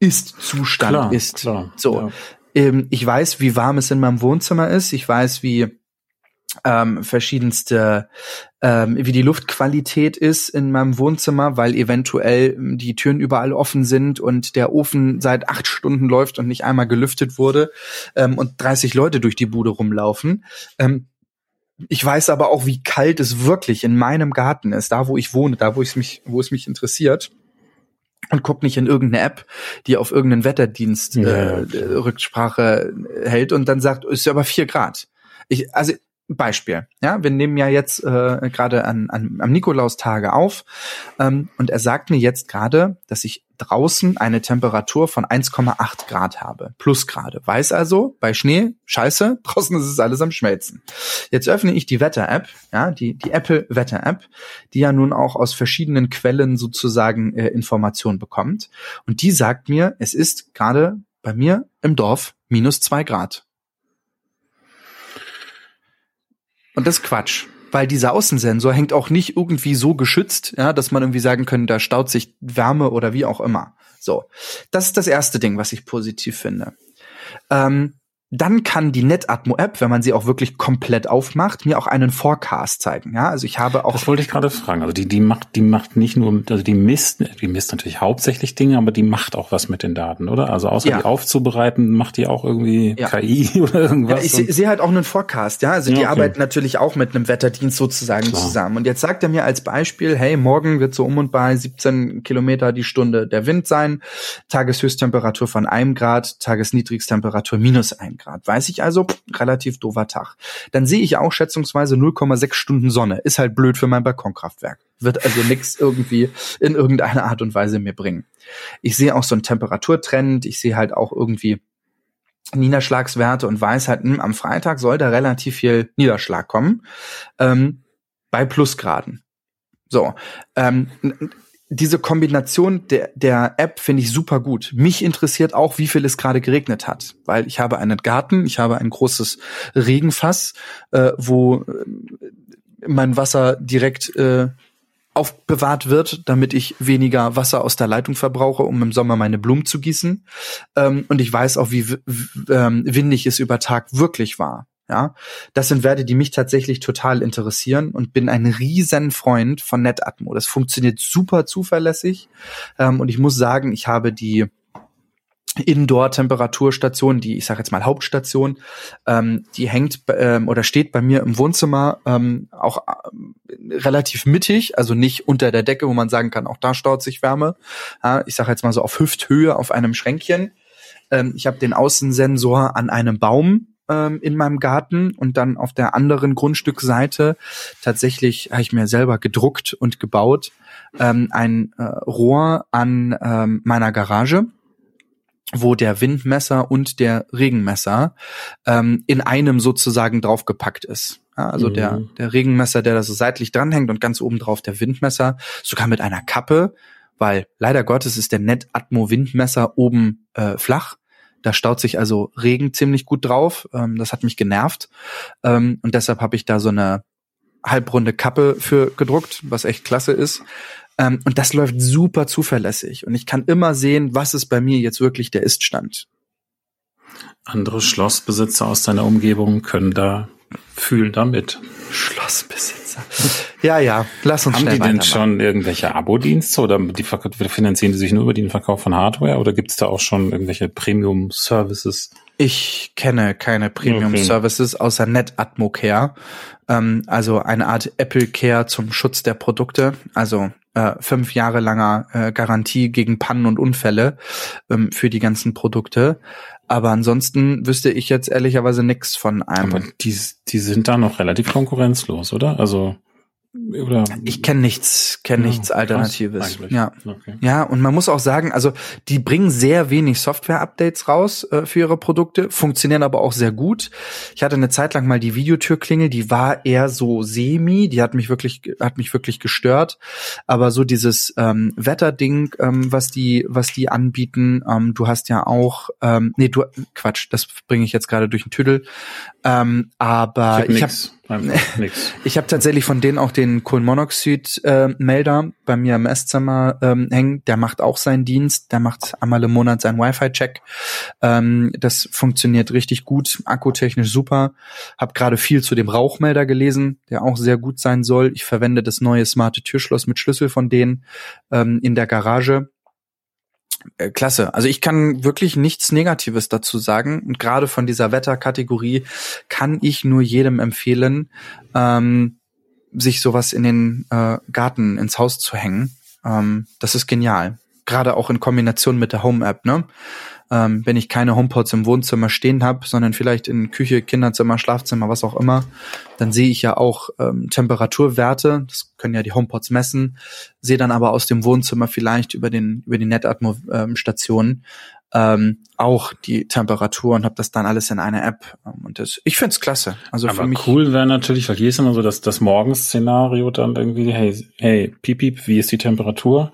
Ist-Zustand ist. Klar, so, ja. Ähm, ich weiß, wie warm es in meinem Wohnzimmer ist. Ich weiß, wie ähm, verschiedenste, ähm, wie die Luftqualität ist in meinem Wohnzimmer, weil eventuell die Türen überall offen sind und der Ofen seit acht Stunden läuft und nicht einmal gelüftet wurde ähm, und 30 Leute durch die Bude rumlaufen. Ähm, ich weiß aber auch, wie kalt es wirklich in meinem Garten ist, da wo ich wohne, da wo es mich, wo es mich interessiert und guck nicht in irgendeine App, die auf irgendeinen Wetterdienst ja, äh, Rücksprache hält und dann sagt, ist ja aber vier Grad. Ich, also Beispiel, ja, wir nehmen ja jetzt äh, gerade an, an, am Nikolaustage auf ähm, und er sagt mir jetzt gerade, dass ich draußen eine Temperatur von 1,8 Grad habe, plus gerade. Weiß also, bei Schnee, scheiße, draußen ist es alles am Schmelzen. Jetzt öffne ich die Wetter-App, ja, die, die Apple Wetter-App, die ja nun auch aus verschiedenen Quellen sozusagen äh, Informationen bekommt. Und die sagt mir, es ist gerade bei mir im Dorf minus zwei Grad. Und das Quatsch. Weil dieser Außensensor hängt auch nicht irgendwie so geschützt, ja, dass man irgendwie sagen könnte, da staut sich Wärme oder wie auch immer. So. Das ist das erste Ding, was ich positiv finde. Ähm, dann kann die Netatmo-App, wenn man sie auch wirklich komplett aufmacht, mir auch einen Forecast zeigen. Ja, also ich habe auch. Das wollte ich gerade fragen. Also die, die macht, die macht nicht nur, also die misst, die misst natürlich hauptsächlich Dinge, aber die macht auch was mit den Daten, oder? Also außer ja. die aufzubereiten, macht die auch irgendwie ja. KI oder irgendwas. Ja, ich sehe halt auch einen Forecast, ja. Also die okay. arbeiten natürlich auch mit einem Wetterdienst sozusagen Klar. zusammen. Und jetzt sagt er mir als Beispiel, hey, morgen wird so um und bei 17 Kilometer die Stunde der Wind sein, Tageshöchsttemperatur von einem Grad, Tagesniedrigstemperatur minus ein Grad. Weiß ich also, relativ doofer Tag. Dann sehe ich auch schätzungsweise 0,6 Stunden Sonne. Ist halt blöd für mein Balkonkraftwerk. Wird also nichts irgendwie in irgendeiner Art und Weise mir bringen. Ich sehe auch so einen Temperaturtrend. Ich sehe halt auch irgendwie Niederschlagswerte und weiß halt, mh, hm, am Freitag soll da relativ viel Niederschlag kommen. Ähm, bei Plusgraden. So, ähm, diese Kombination der, der App finde ich super gut. Mich interessiert auch, wie viel es gerade geregnet hat, weil ich habe einen Garten, ich habe ein großes Regenfass, äh, wo äh, mein Wasser direkt äh, aufbewahrt wird, damit ich weniger Wasser aus der Leitung verbrauche, um im Sommer meine Blumen zu gießen. Ähm, und ich weiß auch, wie ähm, windig es über Tag wirklich war. Ja, das sind Werte, die mich tatsächlich total interessieren und bin ein riesen Freund von NetAtmo. Das funktioniert super zuverlässig ähm, und ich muss sagen, ich habe die Indoor-Temperaturstation, die ich sage jetzt mal Hauptstation, ähm, die hängt ähm, oder steht bei mir im Wohnzimmer ähm, auch äh, relativ mittig, also nicht unter der Decke, wo man sagen kann, auch da staut sich Wärme. Ja, ich sage jetzt mal so auf Hüfthöhe auf einem Schränkchen. Ähm, ich habe den Außensensor an einem Baum ähm, in meinem Garten und dann auf der anderen Grundstückseite tatsächlich habe ich mir selber gedruckt und gebaut ähm, ein äh, Rohr an ähm, meiner Garage wo der Windmesser und der Regenmesser ähm, in einem sozusagen draufgepackt ist. Ja, also mhm. der, der Regenmesser, der da so seitlich dranhängt und ganz oben drauf der Windmesser, sogar mit einer Kappe, weil leider Gottes ist der Net-Atmo Windmesser oben äh, flach da staut sich also Regen ziemlich gut drauf. Ähm, das hat mich genervt. Ähm, und deshalb habe ich da so eine halbrunde Kappe für gedruckt, was echt klasse ist. Ähm, und das läuft super zuverlässig. Und ich kann immer sehen, was ist bei mir jetzt wirklich der Iststand. Andere Schlossbesitzer aus deiner Umgebung können da fühlen damit. Schlossbesitzer. Ja, ja, lass uns Haben die denn schon irgendwelche Abo-Dienste oder die finanzieren die sich nur über den Verkauf von Hardware oder gibt es da auch schon irgendwelche Premium-Services? Ich kenne keine Premium okay. Außer NetAtmo Care, ähm, also eine Art Apple Care zum Schutz der Produkte, also äh, fünf Jahre langer äh, Garantie gegen Pannen und Unfälle ähm, für die ganzen Produkte. Aber ansonsten wüsste ich jetzt ehrlicherweise nichts von einem. Aber die, die sind da noch relativ konkurrenzlos, oder? Also oder? Ich kenne nichts, kenne ja, nichts Alternatives. Ja. Okay. ja, und man muss auch sagen, also die bringen sehr wenig Software-Updates raus äh, für ihre Produkte, funktionieren aber auch sehr gut. Ich hatte eine Zeit lang mal die Videotürklingel, die war eher so semi, die hat mich wirklich, hat mich wirklich gestört. Aber so dieses ähm, Wetterding, ähm, was die, was die anbieten, ähm, du hast ja auch, ähm, nee, du, Quatsch, das bringe ich jetzt gerade durch den Tüdel. Ähm, aber ich habe ich habe tatsächlich von denen auch den Kohlenmonoxid-Melder äh, bei mir im Esszimmer ähm, hängen. Der macht auch seinen Dienst. Der macht einmal im Monat seinen Wi-Fi-Check. Ähm, das funktioniert richtig gut, akkutechnisch super. Hab gerade viel zu dem Rauchmelder gelesen, der auch sehr gut sein soll. Ich verwende das neue smarte Türschloss mit Schlüssel von denen ähm, in der Garage klasse. Also ich kann wirklich nichts Negatives dazu sagen. Und gerade von dieser Wetterkategorie kann ich nur jedem empfehlen, ähm, sich sowas in den äh, Garten, ins Haus zu hängen. Ähm, das ist genial. Gerade auch in Kombination mit der Home-App, ne? Ähm, wenn ich keine HomePods im Wohnzimmer stehen habe, sondern vielleicht in Küche, Kinderzimmer, Schlafzimmer, was auch immer, dann sehe ich ja auch ähm, Temperaturwerte, das können ja die HomePods messen, sehe dann aber aus dem Wohnzimmer vielleicht über den über die Netatmo-Stationen ähm, auch die Temperatur und habe das dann alles in einer App. Ähm, und das, ich find's klasse. Also Aber für mich cool wäre natürlich, weil hier ist immer so dass das Morgenszenario dann irgendwie, hey, hey, piep, piep, wie ist die Temperatur?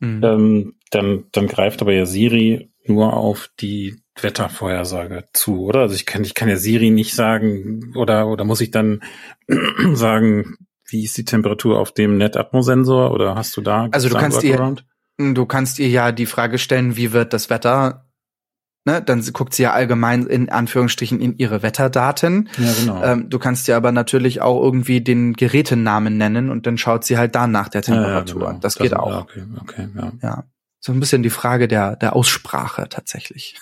Mhm. Ähm, dann, dann greift aber ja Siri nur auf die Wettervorhersage zu, oder? Also ich kann, ich kann ja Siri nicht sagen, oder, oder muss ich dann sagen, wie ist die Temperatur auf dem NetAtmo-Sensor oder hast du da? Also du kannst ihr, du kannst ihr ja die Frage stellen, wie wird das Wetter Ne, dann guckt sie ja allgemein in Anführungsstrichen in ihre Wetterdaten. Ja, genau. Ähm, du kannst dir aber natürlich auch irgendwie den Gerätenamen nennen und dann schaut sie halt da nach der Temperatur. Ja, ja, genau. Das, das geht auch. Okay, okay, ja. ja so ein bisschen die Frage der, der Aussprache tatsächlich.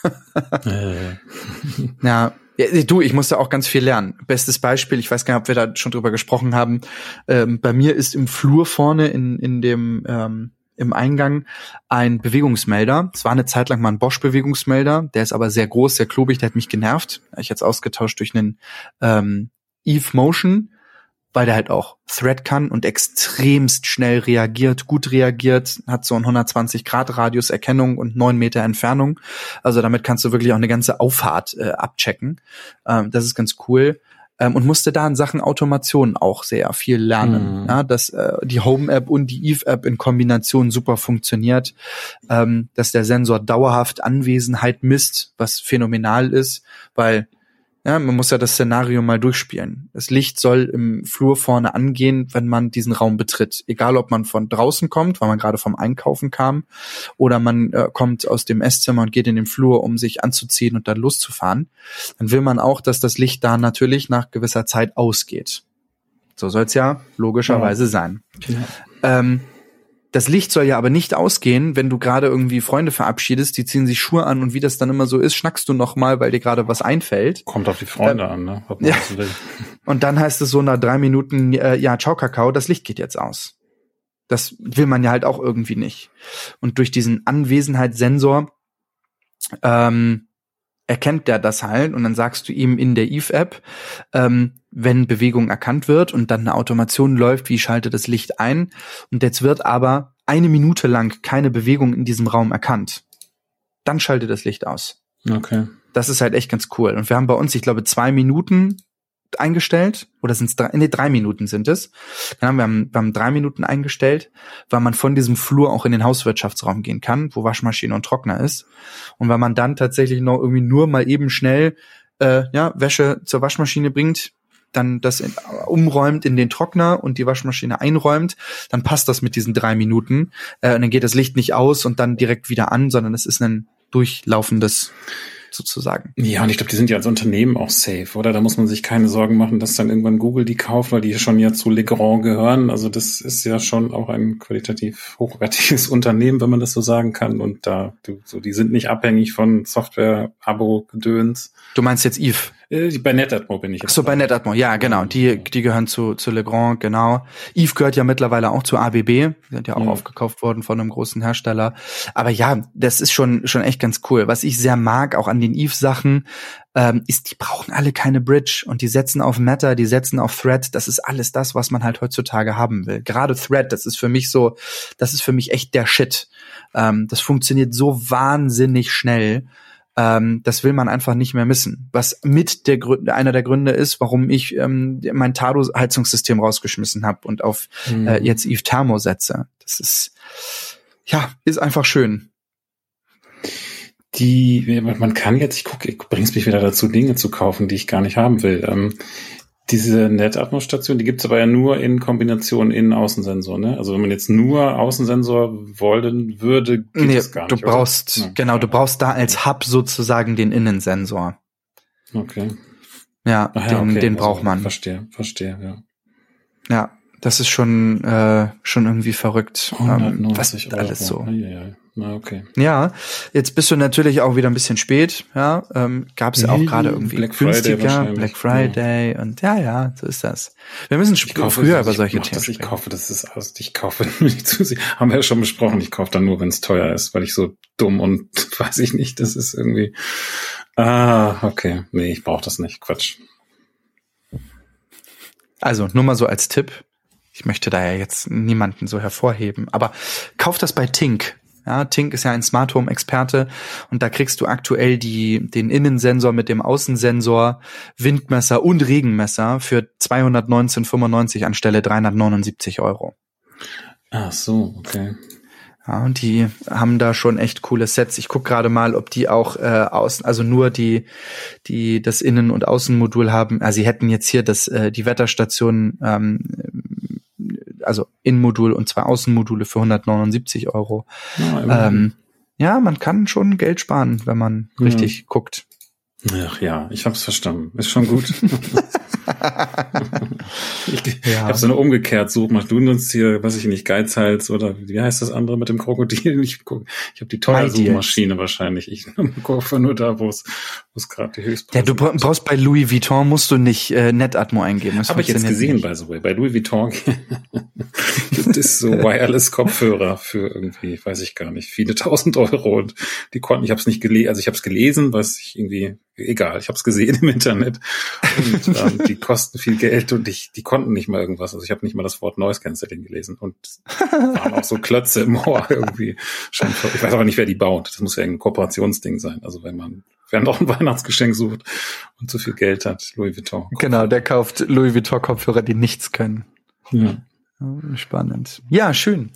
äh. ja. Ja, du, ich musste auch ganz viel lernen. Bestes Beispiel, ich weiß gar nicht, ob wir da schon drüber gesprochen haben. Ähm, bei mir ist im Flur vorne in, in dem ähm, im Eingang ein Bewegungsmelder. Es war eine Zeit lang mal ein Bosch-Bewegungsmelder, der ist aber sehr groß, sehr klobig, der hat mich genervt. Ich jetzt ausgetauscht durch einen ähm, Eve Motion weil der halt auch Thread kann und extremst schnell reagiert, gut reagiert, hat so einen 120 Grad Radius Erkennung und neun Meter Entfernung. Also damit kannst du wirklich auch eine ganze Auffahrt äh, abchecken. Ähm, das ist ganz cool. Ähm, und musste da in Sachen Automation auch sehr viel lernen. Mhm. Ja, dass äh, die Home-App und die Eve-App in Kombination super funktioniert, ähm, dass der Sensor dauerhaft Anwesenheit misst, was phänomenal ist, weil ja, man muss ja das Szenario mal durchspielen. Das Licht soll im Flur vorne angehen, wenn man diesen Raum betritt. Egal, ob man von draußen kommt, weil man gerade vom Einkaufen kam, oder man äh, kommt aus dem Esszimmer und geht in den Flur, um sich anzuziehen und dann loszufahren. Dann will man auch, dass das Licht da natürlich nach gewisser Zeit ausgeht. So soll es ja logischerweise ja. sein. Ja. Ähm, das Licht soll ja aber nicht ausgehen, wenn du gerade irgendwie Freunde verabschiedest, die ziehen sich Schuhe an und wie das dann immer so ist, schnackst du noch mal, weil dir gerade was einfällt. Kommt auf die Freunde ähm, an, ne? Ja. Und dann heißt es so nach drei Minuten, äh, ja, ciao Kakao, das Licht geht jetzt aus. Das will man ja halt auch irgendwie nicht. Und durch diesen Anwesenheitssensor ähm, erkennt der das halt und dann sagst du ihm in der Eve-App, ähm, wenn Bewegung erkannt wird und dann eine Automation läuft, wie schalte das Licht ein und jetzt wird aber eine Minute lang keine Bewegung in diesem Raum erkannt. Dann schalte das Licht aus. Okay. Das ist halt echt ganz cool. Und wir haben bei uns, ich glaube, zwei Minuten eingestellt oder sind es drei, nee, drei Minuten sind es. Dann haben wir, haben, wir haben drei Minuten eingestellt, weil man von diesem Flur auch in den Hauswirtschaftsraum gehen kann, wo Waschmaschine und Trockner ist. Und weil man dann tatsächlich noch irgendwie nur mal eben schnell äh, ja, Wäsche zur Waschmaschine bringt, dann das in, umräumt in den Trockner und die Waschmaschine einräumt, dann passt das mit diesen drei Minuten. Äh, und dann geht das Licht nicht aus und dann direkt wieder an, sondern es ist ein durchlaufendes sozusagen. Ja, und ich glaube, die sind ja als Unternehmen auch safe, oder? Da muss man sich keine Sorgen machen, dass dann irgendwann Google die kauft, weil die schon ja zu Legrand gehören. Also das ist ja schon auch ein qualitativ hochwertiges Unternehmen, wenn man das so sagen kann. Und da, so, die sind nicht abhängig von Software-Abo-Gedöns. Du meinst jetzt Eve? Äh, bei NetAtmo bin ich. Ach so, bei NetAtmo, ja, genau. Die, die gehören zu, zu Legrand, genau. Eve gehört ja mittlerweile auch zu ABB. Die sind ja auch ja. aufgekauft worden von einem großen Hersteller. Aber ja, das ist schon, schon echt ganz cool. Was ich sehr mag, auch an den Eve-Sachen, ähm, ist, die brauchen alle keine Bridge und die setzen auf Matter, die setzen auf Thread. Das ist alles das, was man halt heutzutage haben will. Gerade Thread, das ist für mich so, das ist für mich echt der Shit. Ähm, das funktioniert so wahnsinnig schnell. Ähm, das will man einfach nicht mehr missen. Was mit der Gründe, einer der Gründe ist, warum ich ähm, mein Tado-Heizungssystem rausgeschmissen habe und auf mhm. äh, jetzt Eve Thermo setze. Das ist ja ist einfach schön. Die, man kann jetzt, ich gucke, ich bring's mich wieder dazu, Dinge zu kaufen, die ich gar nicht haben will. Ähm, diese NetAtmos-Station, die gibt's aber ja nur in Kombination Innen-Außensensor, ne? Also wenn man jetzt nur Außensensor wollen würde, geht nee, das gar nicht. Du brauchst, ja. genau, du brauchst da als Hub sozusagen den Innensensor. Okay. Ja, Ach ja den, okay. den also, braucht man. Verstehe, verstehe, ja. Ja, das ist schon, äh, schon irgendwie verrückt. 190 ähm, alles so. Ja, okay. Ja, jetzt bist du natürlich auch wieder ein bisschen spät, ja. Ähm, Gab es ja auch gerade irgendwie Black günstiger, Black Friday ja. und ja, ja, so ist das. Wir müssen kaufe, früher über solche Themen das, Ich kaufe, das ist aus, ich kaufe nicht zu sie. Haben wir ja schon besprochen, ich kaufe dann nur, wenn es teuer ist, weil ich so dumm und weiß ich nicht, das ist irgendwie. Ah, okay. Nee, ich brauche das nicht. Quatsch. Also, nur mal so als Tipp. Ich möchte da ja jetzt niemanden so hervorheben, aber kauf das bei Tink. Ja, Tink ist ja ein Smart Home Experte und da kriegst du aktuell die, den Innensensor mit dem Außensensor, Windmesser und Regenmesser für 219,95 anstelle 379 Euro. Ach so, okay. Ja, und die haben da schon echt coole Sets. Ich guck gerade mal, ob die auch äh, außen, also nur die, die das Innen- und Außenmodul haben. Also sie hätten jetzt hier das, äh, die Wetterstation ähm, also Innenmodul und zwei Außenmodule für 179 Euro. Ja, ähm, ja, man kann schon Geld sparen, wenn man ja. richtig guckt. Ach ja, ich hab's verstanden. Ist schon gut. ich ja. habe so eine umgekehrt Suchmaschine. Du nutzt hier, was ich nicht, Geizhals oder wie heißt das andere mit dem Krokodil? Ich, ich habe die teure Suchmaschine wahrscheinlich. Ich kaufe nur da, wo es es gerade die Höchstpreise Ja, du brauchst bei Louis Vuitton musst du nicht äh, Netatmo eingeben. Habe ich jetzt gesehen, by the way. Bei Louis Vuitton gibt es so Wireless-Kopfhörer für irgendwie, weiß ich gar nicht, viele tausend Euro. Und die konnten, ich habe es nicht gelesen, also ich habe es gelesen, was ich irgendwie egal, ich habe es gesehen im Internet. Und ähm, die kosten viel Geld und ich, die konnten nicht mal irgendwas. Also ich habe nicht mal das Wort Noise Cancelling gelesen und waren auch so Klötze im Ohr irgendwie. Schon, ich weiß aber nicht, wer die baut. Das muss ja ein Kooperationsding sein. Also wenn man wer noch ein Weihnachtsgeschenk sucht und zu viel Geld hat, Louis Vuitton. Kopfhörer. Genau, der kauft Louis Vuitton Kopfhörer, die nichts können. Ja. Spannend. Ja, schön.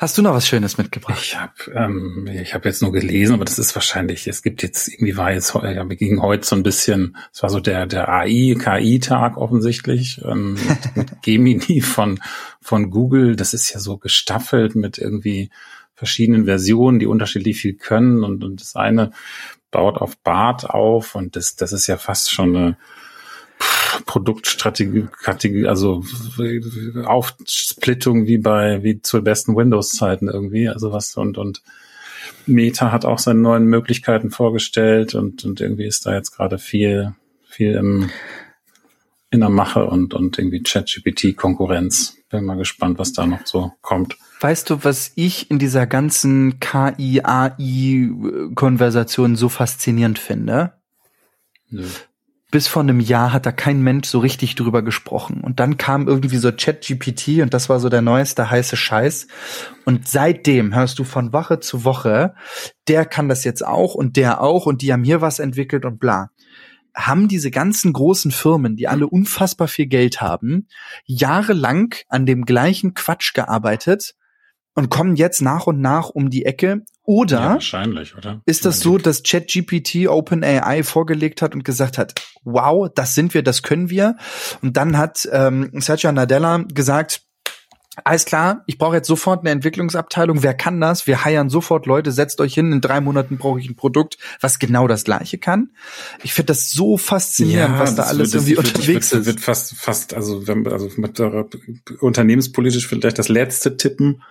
Hast du noch was Schönes mitgebracht? Ich habe ähm, ich hab jetzt nur gelesen, aber das ist wahrscheinlich, es gibt jetzt, irgendwie war jetzt, ja, wir gingen heute so ein bisschen, es war so der, der AI, KI-Tag offensichtlich, ähm, mit, mit Gemini von, von Google, das ist ja so gestaffelt mit irgendwie verschiedenen Versionen, die unterschiedlich viel können und, und das eine baut auf Bart auf und das, das ist ja fast schon eine Produktstrategie, also Aufsplittung wie bei, wie zu besten Windows-Zeiten irgendwie, also was und, und Meta hat auch seine neuen Möglichkeiten vorgestellt und, und irgendwie ist da jetzt gerade viel, viel im, in der Mache und, und irgendwie ChatGPT-Konkurrenz. Bin mal gespannt, was da noch so kommt. Weißt du, was ich in dieser ganzen KI-AI-Konversation so faszinierend finde? Nö bis vor einem Jahr hat da kein Mensch so richtig drüber gesprochen. Und dann kam irgendwie so ChatGPT und das war so der neueste heiße Scheiß. Und seitdem hörst du von Woche zu Woche, der kann das jetzt auch und der auch und die haben hier was entwickelt und bla. Haben diese ganzen großen Firmen, die alle unfassbar viel Geld haben, jahrelang an dem gleichen Quatsch gearbeitet und kommen jetzt nach und nach um die Ecke. Oder ja, wahrscheinlich, oder? ist das so, dass ChatGPT OpenAI vorgelegt hat und gesagt hat, wow, das sind wir, das können wir. Und dann hat ähm, Sergio Nadella gesagt, alles klar, ich brauche jetzt sofort eine Entwicklungsabteilung. Wer kann das? Wir heiern sofort Leute, setzt euch hin, in drei Monaten brauche ich ein Produkt, was genau das gleiche kann. Ich finde das so faszinierend, ja, was da alles wird, irgendwie wird, unterwegs wird, ist. Wird fast, fast, also, wenn, also mit, unternehmenspolitisch vielleicht das letzte tippen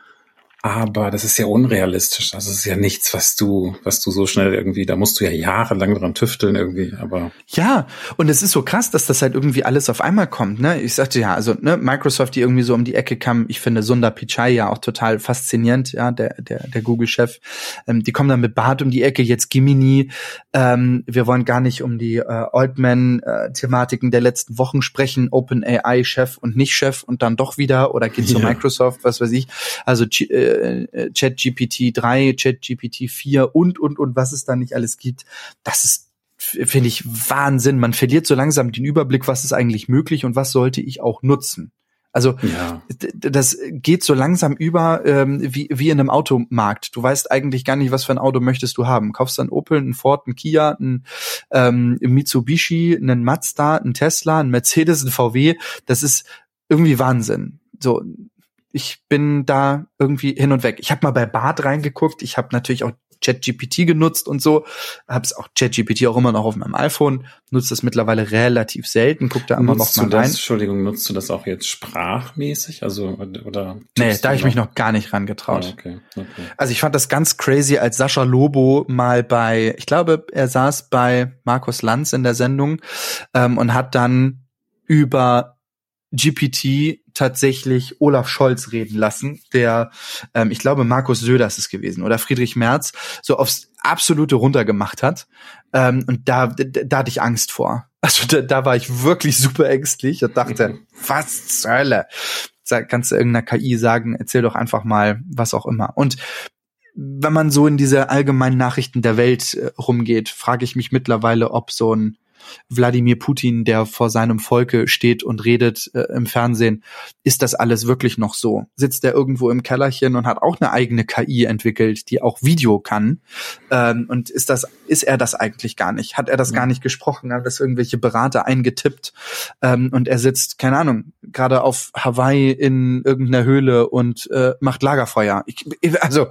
aber das ist ja unrealistisch. Also es ist ja nichts, was du, was du so schnell irgendwie, da musst du ja jahrelang dran tüfteln irgendwie, aber. Ja, und es ist so krass, dass das halt irgendwie alles auf einmal kommt, ne? Ich sagte ja, also, ne, Microsoft, die irgendwie so um die Ecke kam, ich finde Sundar Pichai ja auch total faszinierend, ja, der, der, der Google-Chef. Ähm, die kommen dann mit Bart um die Ecke, jetzt Gimini. Ähm, wir wollen gar nicht um die äh, Altman-Thematiken der letzten Wochen sprechen, OpenAI-Chef und nicht Chef und dann doch wieder oder geht zu Microsoft, was weiß ich. Also äh, äh, ChatGPT 3, ChatGPT 4 und, und, und was es da nicht alles gibt. Das ist finde ich Wahnsinn. Man verliert so langsam den Überblick, was ist eigentlich möglich und was sollte ich auch nutzen. Also ja. das geht so langsam über ähm, wie, wie in einem Automarkt. Du weißt eigentlich gar nicht, was für ein Auto möchtest du haben. Kaufst dann Opel, ein Ford, ein Kia, ein ähm, Mitsubishi, einen Mazda, ein Tesla, ein Mercedes, ein VW. Das ist irgendwie Wahnsinn. So ich bin da irgendwie hin und weg. Ich habe mal bei Bart reingeguckt. Ich habe natürlich auch ChatGPT genutzt und so. Habe es auch ChatGPT auch immer noch auf meinem iPhone. Nutze das mittlerweile relativ selten. Guck da immer nutzt noch mal das, rein. Entschuldigung, nutzt du das auch jetzt sprachmäßig? Also oder? Nee, da habe ich mich noch gar nicht rangetraut. Oh, okay, okay. Also ich fand das ganz crazy, als Sascha Lobo mal bei, ich glaube, er saß bei Markus Lanz in der Sendung ähm, und hat dann über GPT tatsächlich Olaf Scholz reden lassen, der, ähm, ich glaube, Markus Söder ist es gewesen oder Friedrich Merz, so aufs absolute runtergemacht hat. Ähm, und da, da, da hatte ich Angst vor. Also da, da war ich wirklich super ängstlich und dachte, was zur Hölle? Kannst du irgendeiner KI sagen, erzähl doch einfach mal, was auch immer. Und wenn man so in diese allgemeinen Nachrichten der Welt äh, rumgeht, frage ich mich mittlerweile, ob so ein Wladimir Putin, der vor seinem Volke steht und redet äh, im Fernsehen, ist das alles wirklich noch so? Sitzt er irgendwo im Kellerchen und hat auch eine eigene KI entwickelt, die auch Video kann? Ähm, und ist das, ist er das eigentlich gar nicht? Hat er das ja. gar nicht gesprochen? Hat das irgendwelche Berater eingetippt? Ähm, und er sitzt, keine Ahnung, gerade auf Hawaii in irgendeiner Höhle und äh, macht Lagerfeuer. Ich, also,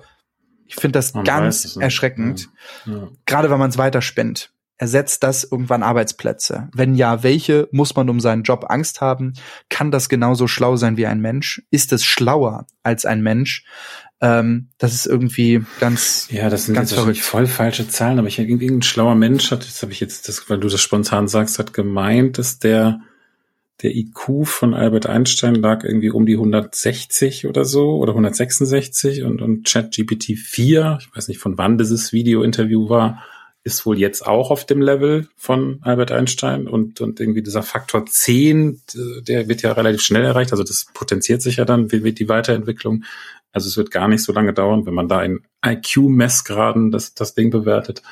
ich finde das man ganz erschreckend. Ja. Ja. Gerade wenn man es weiterspinnt. Ersetzt das irgendwann Arbeitsplätze? Wenn ja, welche? Muss man um seinen Job Angst haben? Kann das genauso schlau sein wie ein Mensch? Ist es schlauer als ein Mensch? Ähm, das ist irgendwie ganz Ja, das sind ganz jetzt voll falsche Zahlen, aber ich irgendwie ein schlauer Mensch hat, jetzt habe ich jetzt das, weil du das spontan sagst, hat gemeint, dass der der IQ von Albert Einstein lag irgendwie um die 160 oder so oder 166 und, und ChatGPT 4, ich weiß nicht von wann dieses Video-Interview war, ist wohl jetzt auch auf dem Level von Albert Einstein und, und irgendwie dieser Faktor 10, der wird ja relativ schnell erreicht, also das potenziert sich ja dann, wie wird die Weiterentwicklung. Also es wird gar nicht so lange dauern, wenn man da in IQ-Messgraden das, das Ding bewertet,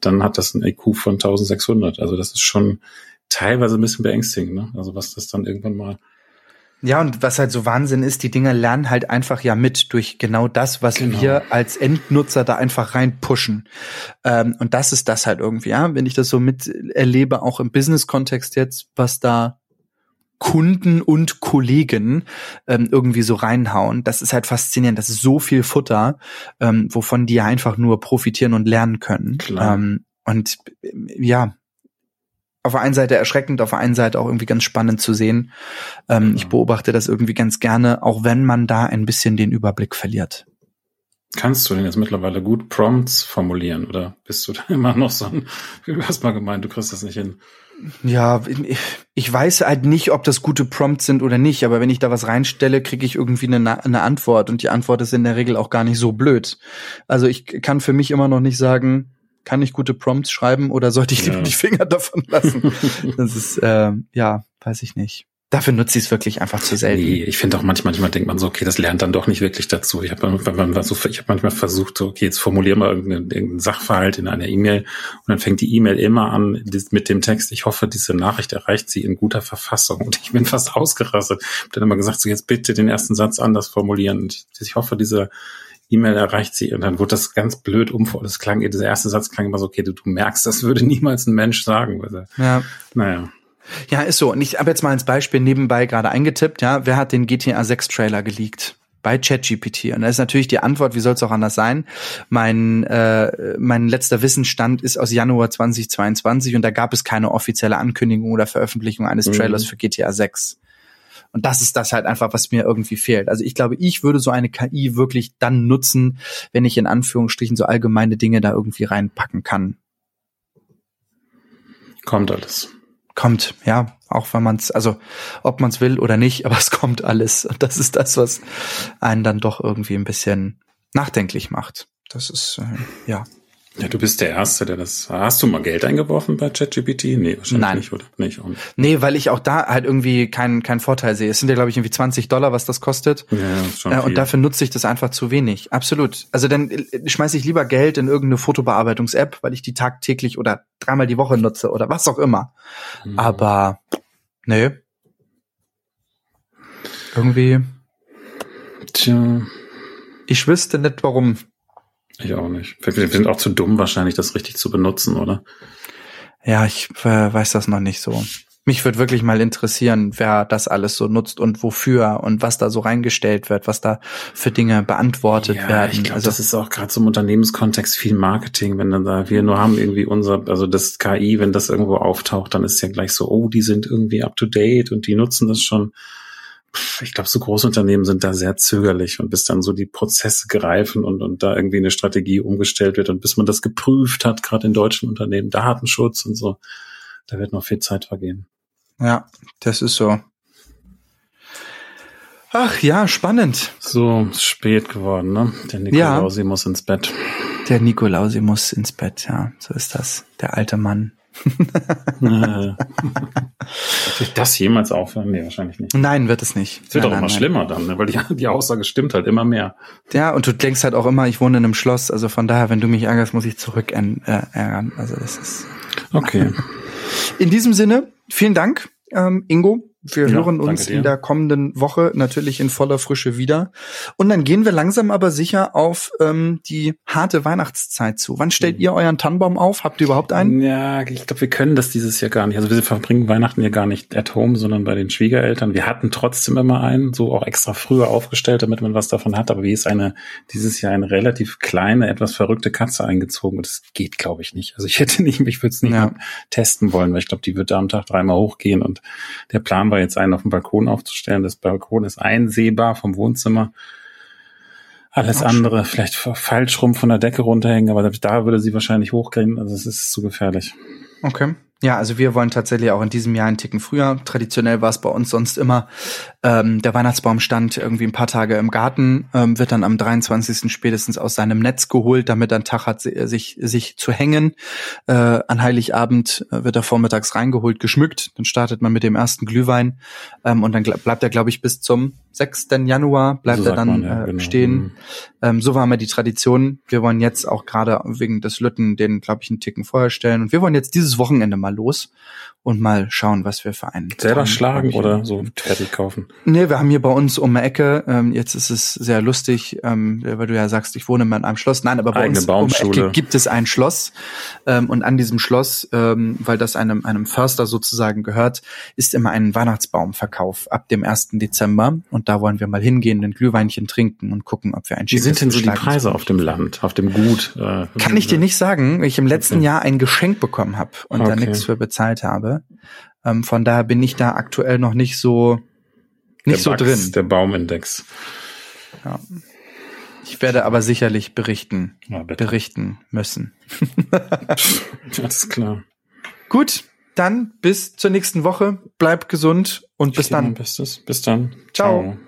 dann hat das ein IQ von 1600. Also das ist schon teilweise ein bisschen beängstigend, ne? Also was das dann irgendwann mal ja, und was halt so Wahnsinn ist, die Dinger lernen halt einfach ja mit durch genau das, was genau. wir als Endnutzer da einfach reinpushen. Ähm, und das ist das halt irgendwie, ja, wenn ich das so mit erlebe, auch im Business-Kontext jetzt, was da Kunden und Kollegen ähm, irgendwie so reinhauen. Das ist halt faszinierend. Das ist so viel Futter, ähm, wovon die einfach nur profitieren und lernen können. Ähm, und ja, auf der einen Seite erschreckend, auf der einen Seite auch irgendwie ganz spannend zu sehen. Ähm, ja. Ich beobachte das irgendwie ganz gerne, auch wenn man da ein bisschen den Überblick verliert. Kannst du denn jetzt mittlerweile gut Prompts formulieren oder bist du da immer noch so ein, du hast mal gemeint, du kriegst das nicht hin? Ja, ich weiß halt nicht, ob das gute Prompts sind oder nicht, aber wenn ich da was reinstelle, kriege ich irgendwie eine, eine Antwort und die Antwort ist in der Regel auch gar nicht so blöd. Also ich kann für mich immer noch nicht sagen, kann ich gute Prompts schreiben oder sollte ich lieber ja. die Finger davon lassen? das ist, äh, ja, weiß ich nicht. Dafür nutze ich es wirklich einfach zu selten. Nee, ich finde auch manchmal, manchmal denkt man so, okay, das lernt dann doch nicht wirklich dazu. Ich habe so, ich hab manchmal versucht, so, okay, jetzt formulier mal irgendeinen, irgendeinen Sachverhalt in einer E-Mail und dann fängt die E-Mail immer an mit dem Text, ich hoffe, diese Nachricht erreicht Sie in guter Verfassung. Und ich bin fast ausgerastet. Ich habe dann immer gesagt, so jetzt bitte den ersten Satz anders formulieren. Und ich hoffe, diese E-Mail erreicht sie und dann wurde das ganz blöd um. Das klang, dieser erste Satz klang immer so, okay, du, du merkst, das würde niemals ein Mensch sagen. Also, ja. Naja. Ja, ist so. Und ich habe jetzt mal als Beispiel nebenbei gerade eingetippt, ja, wer hat den GTA 6 Trailer geleakt? bei ChatGPT. Und da ist natürlich die Antwort, wie soll es auch anders sein? Mein, äh, mein letzter Wissensstand ist aus Januar 2022 und da gab es keine offizielle Ankündigung oder Veröffentlichung eines mhm. Trailers für GTA 6. Und das ist das halt einfach, was mir irgendwie fehlt. Also ich glaube, ich würde so eine KI wirklich dann nutzen, wenn ich in Anführungsstrichen so allgemeine Dinge da irgendwie reinpacken kann. Kommt alles. Kommt, ja, auch wenn man es, also ob man es will oder nicht, aber es kommt alles. Und das ist das, was einen dann doch irgendwie ein bisschen nachdenklich macht. Das ist, äh, ja. Ja, du bist der Erste, der das. Hast du mal Geld eingeworfen bei ChatGPT? Nee, wahrscheinlich Nein. nicht, oder? Nicht, nicht. Nee, weil ich auch da halt irgendwie keinen keinen Vorteil sehe. Es sind ja, glaube ich, irgendwie 20 Dollar, was das kostet. Ja, schon äh, und dafür nutze ich das einfach zu wenig. Absolut. Also dann äh, schmeiße ich lieber Geld in irgendeine Fotobearbeitungs-App, weil ich die tagtäglich oder dreimal die Woche nutze oder was auch immer. Mhm. Aber nee. Irgendwie. Tja. Ich wüsste nicht, warum. Ich auch nicht. Wir sind auch zu dumm wahrscheinlich, das richtig zu benutzen, oder? Ja, ich äh, weiß das noch nicht so. Mich würde wirklich mal interessieren, wer das alles so nutzt und wofür und was da so reingestellt wird, was da für Dinge beantwortet ja, werden. Ich glaube, also, das ist auch gerade so im Unternehmenskontext viel Marketing, wenn dann da wir nur haben irgendwie unser, also das KI, wenn das irgendwo auftaucht, dann ist ja gleich so, oh, die sind irgendwie up to date und die nutzen das schon ich glaube, so Großunternehmen sind da sehr zögerlich und bis dann so die Prozesse greifen und, und da irgendwie eine Strategie umgestellt wird und bis man das geprüft hat, gerade in deutschen Unternehmen, Datenschutz und so, da wird noch viel Zeit vergehen. Ja, das ist so. Ach ja, spannend. So spät geworden, ne? Der Nikolausi ja. muss ins Bett. Der Nikolausi muss ins Bett, ja. So ist das. Der alte Mann. Wird das jemals aufhören? Nee, wahrscheinlich nicht. Nein, wird es nicht. Es wird nein, auch nein, immer nein. schlimmer dann, ne? weil die, die Aussage stimmt halt immer mehr. Ja, und du denkst halt auch immer, ich wohne in einem Schloss, also von daher, wenn du mich ärgerst, muss ich zurück äh, ärgern. Also das ist. Okay. In diesem Sinne, vielen Dank, ähm, Ingo. Wir ja, hören uns in der kommenden Woche natürlich in voller Frische wieder. Und dann gehen wir langsam aber sicher auf ähm, die harte Weihnachtszeit zu. Wann stellt mhm. ihr euren Tannenbaum auf? Habt ihr überhaupt einen? Ja, ich glaube, wir können das dieses Jahr gar nicht. Also wir verbringen Weihnachten ja gar nicht at home, sondern bei den Schwiegereltern. Wir hatten trotzdem immer einen, so auch extra früher aufgestellt, damit man was davon hat. Aber wie ist eine dieses Jahr eine relativ kleine, etwas verrückte Katze eingezogen? Und das geht, glaube ich, nicht. Also ich hätte nicht, ich würde es nicht ja. testen wollen, weil ich glaube, die wird da am Tag dreimal hochgehen. Und der Plan war jetzt einen auf dem Balkon aufzustellen. Das Balkon ist einsehbar vom Wohnzimmer. Alles andere vielleicht falsch rum von der Decke runterhängen, aber da würde sie wahrscheinlich hochgehen. Also es ist zu gefährlich. Okay. Ja, also wir wollen tatsächlich auch in diesem Jahr einen Ticken früher. Traditionell war es bei uns sonst immer, ähm, der Weihnachtsbaum stand irgendwie ein paar Tage im Garten, ähm, wird dann am 23. spätestens aus seinem Netz geholt, damit er einen Tag hat, sich, sich zu hängen. Äh, an Heiligabend äh, wird er vormittags reingeholt, geschmückt. Dann startet man mit dem ersten Glühwein ähm, und dann bleibt er, glaube ich, bis zum 6. Januar bleibt so er dann man, ja, äh, genau. stehen. Mhm. Ähm, so war immer die Tradition. Wir wollen jetzt auch gerade wegen des Lütten den, glaube ich, einen Ticken vorher stellen. Und wir wollen jetzt dieses Wochenende mal los und mal schauen, was wir für einen. Selber schlagen oder so fertig kaufen? Nee, wir haben hier bei uns um die Ecke, ähm, jetzt ist es sehr lustig, ähm, weil du ja sagst, ich wohne in einem Schloss. Nein, aber bei Eigene uns Baumschule. um die Ecke gibt es ein Schloss. Ähm, und an diesem Schloss, ähm, weil das einem, einem Förster sozusagen gehört, ist immer ein Weihnachtsbaumverkauf ab dem 1. Dezember. Und da wollen wir mal hingehen, ein Glühweinchen trinken und gucken, ob wir ein Wie sind denn so die Preise auf dem Land, auf dem Gut? Äh, Kann ich dir nicht sagen, weil ich im letzten okay. Jahr ein Geschenk bekommen habe und okay. da nichts für bezahlt habe. Ähm, von daher bin ich da aktuell noch nicht so nicht der so Bugs, drin. Der Baumindex. Ja. Ich werde aber sicherlich berichten, ja, berichten müssen. Alles klar. Gut, dann bis zur nächsten Woche. Bleib gesund und ich bis dann. Bestes. Bis dann. Ciao. Ciao.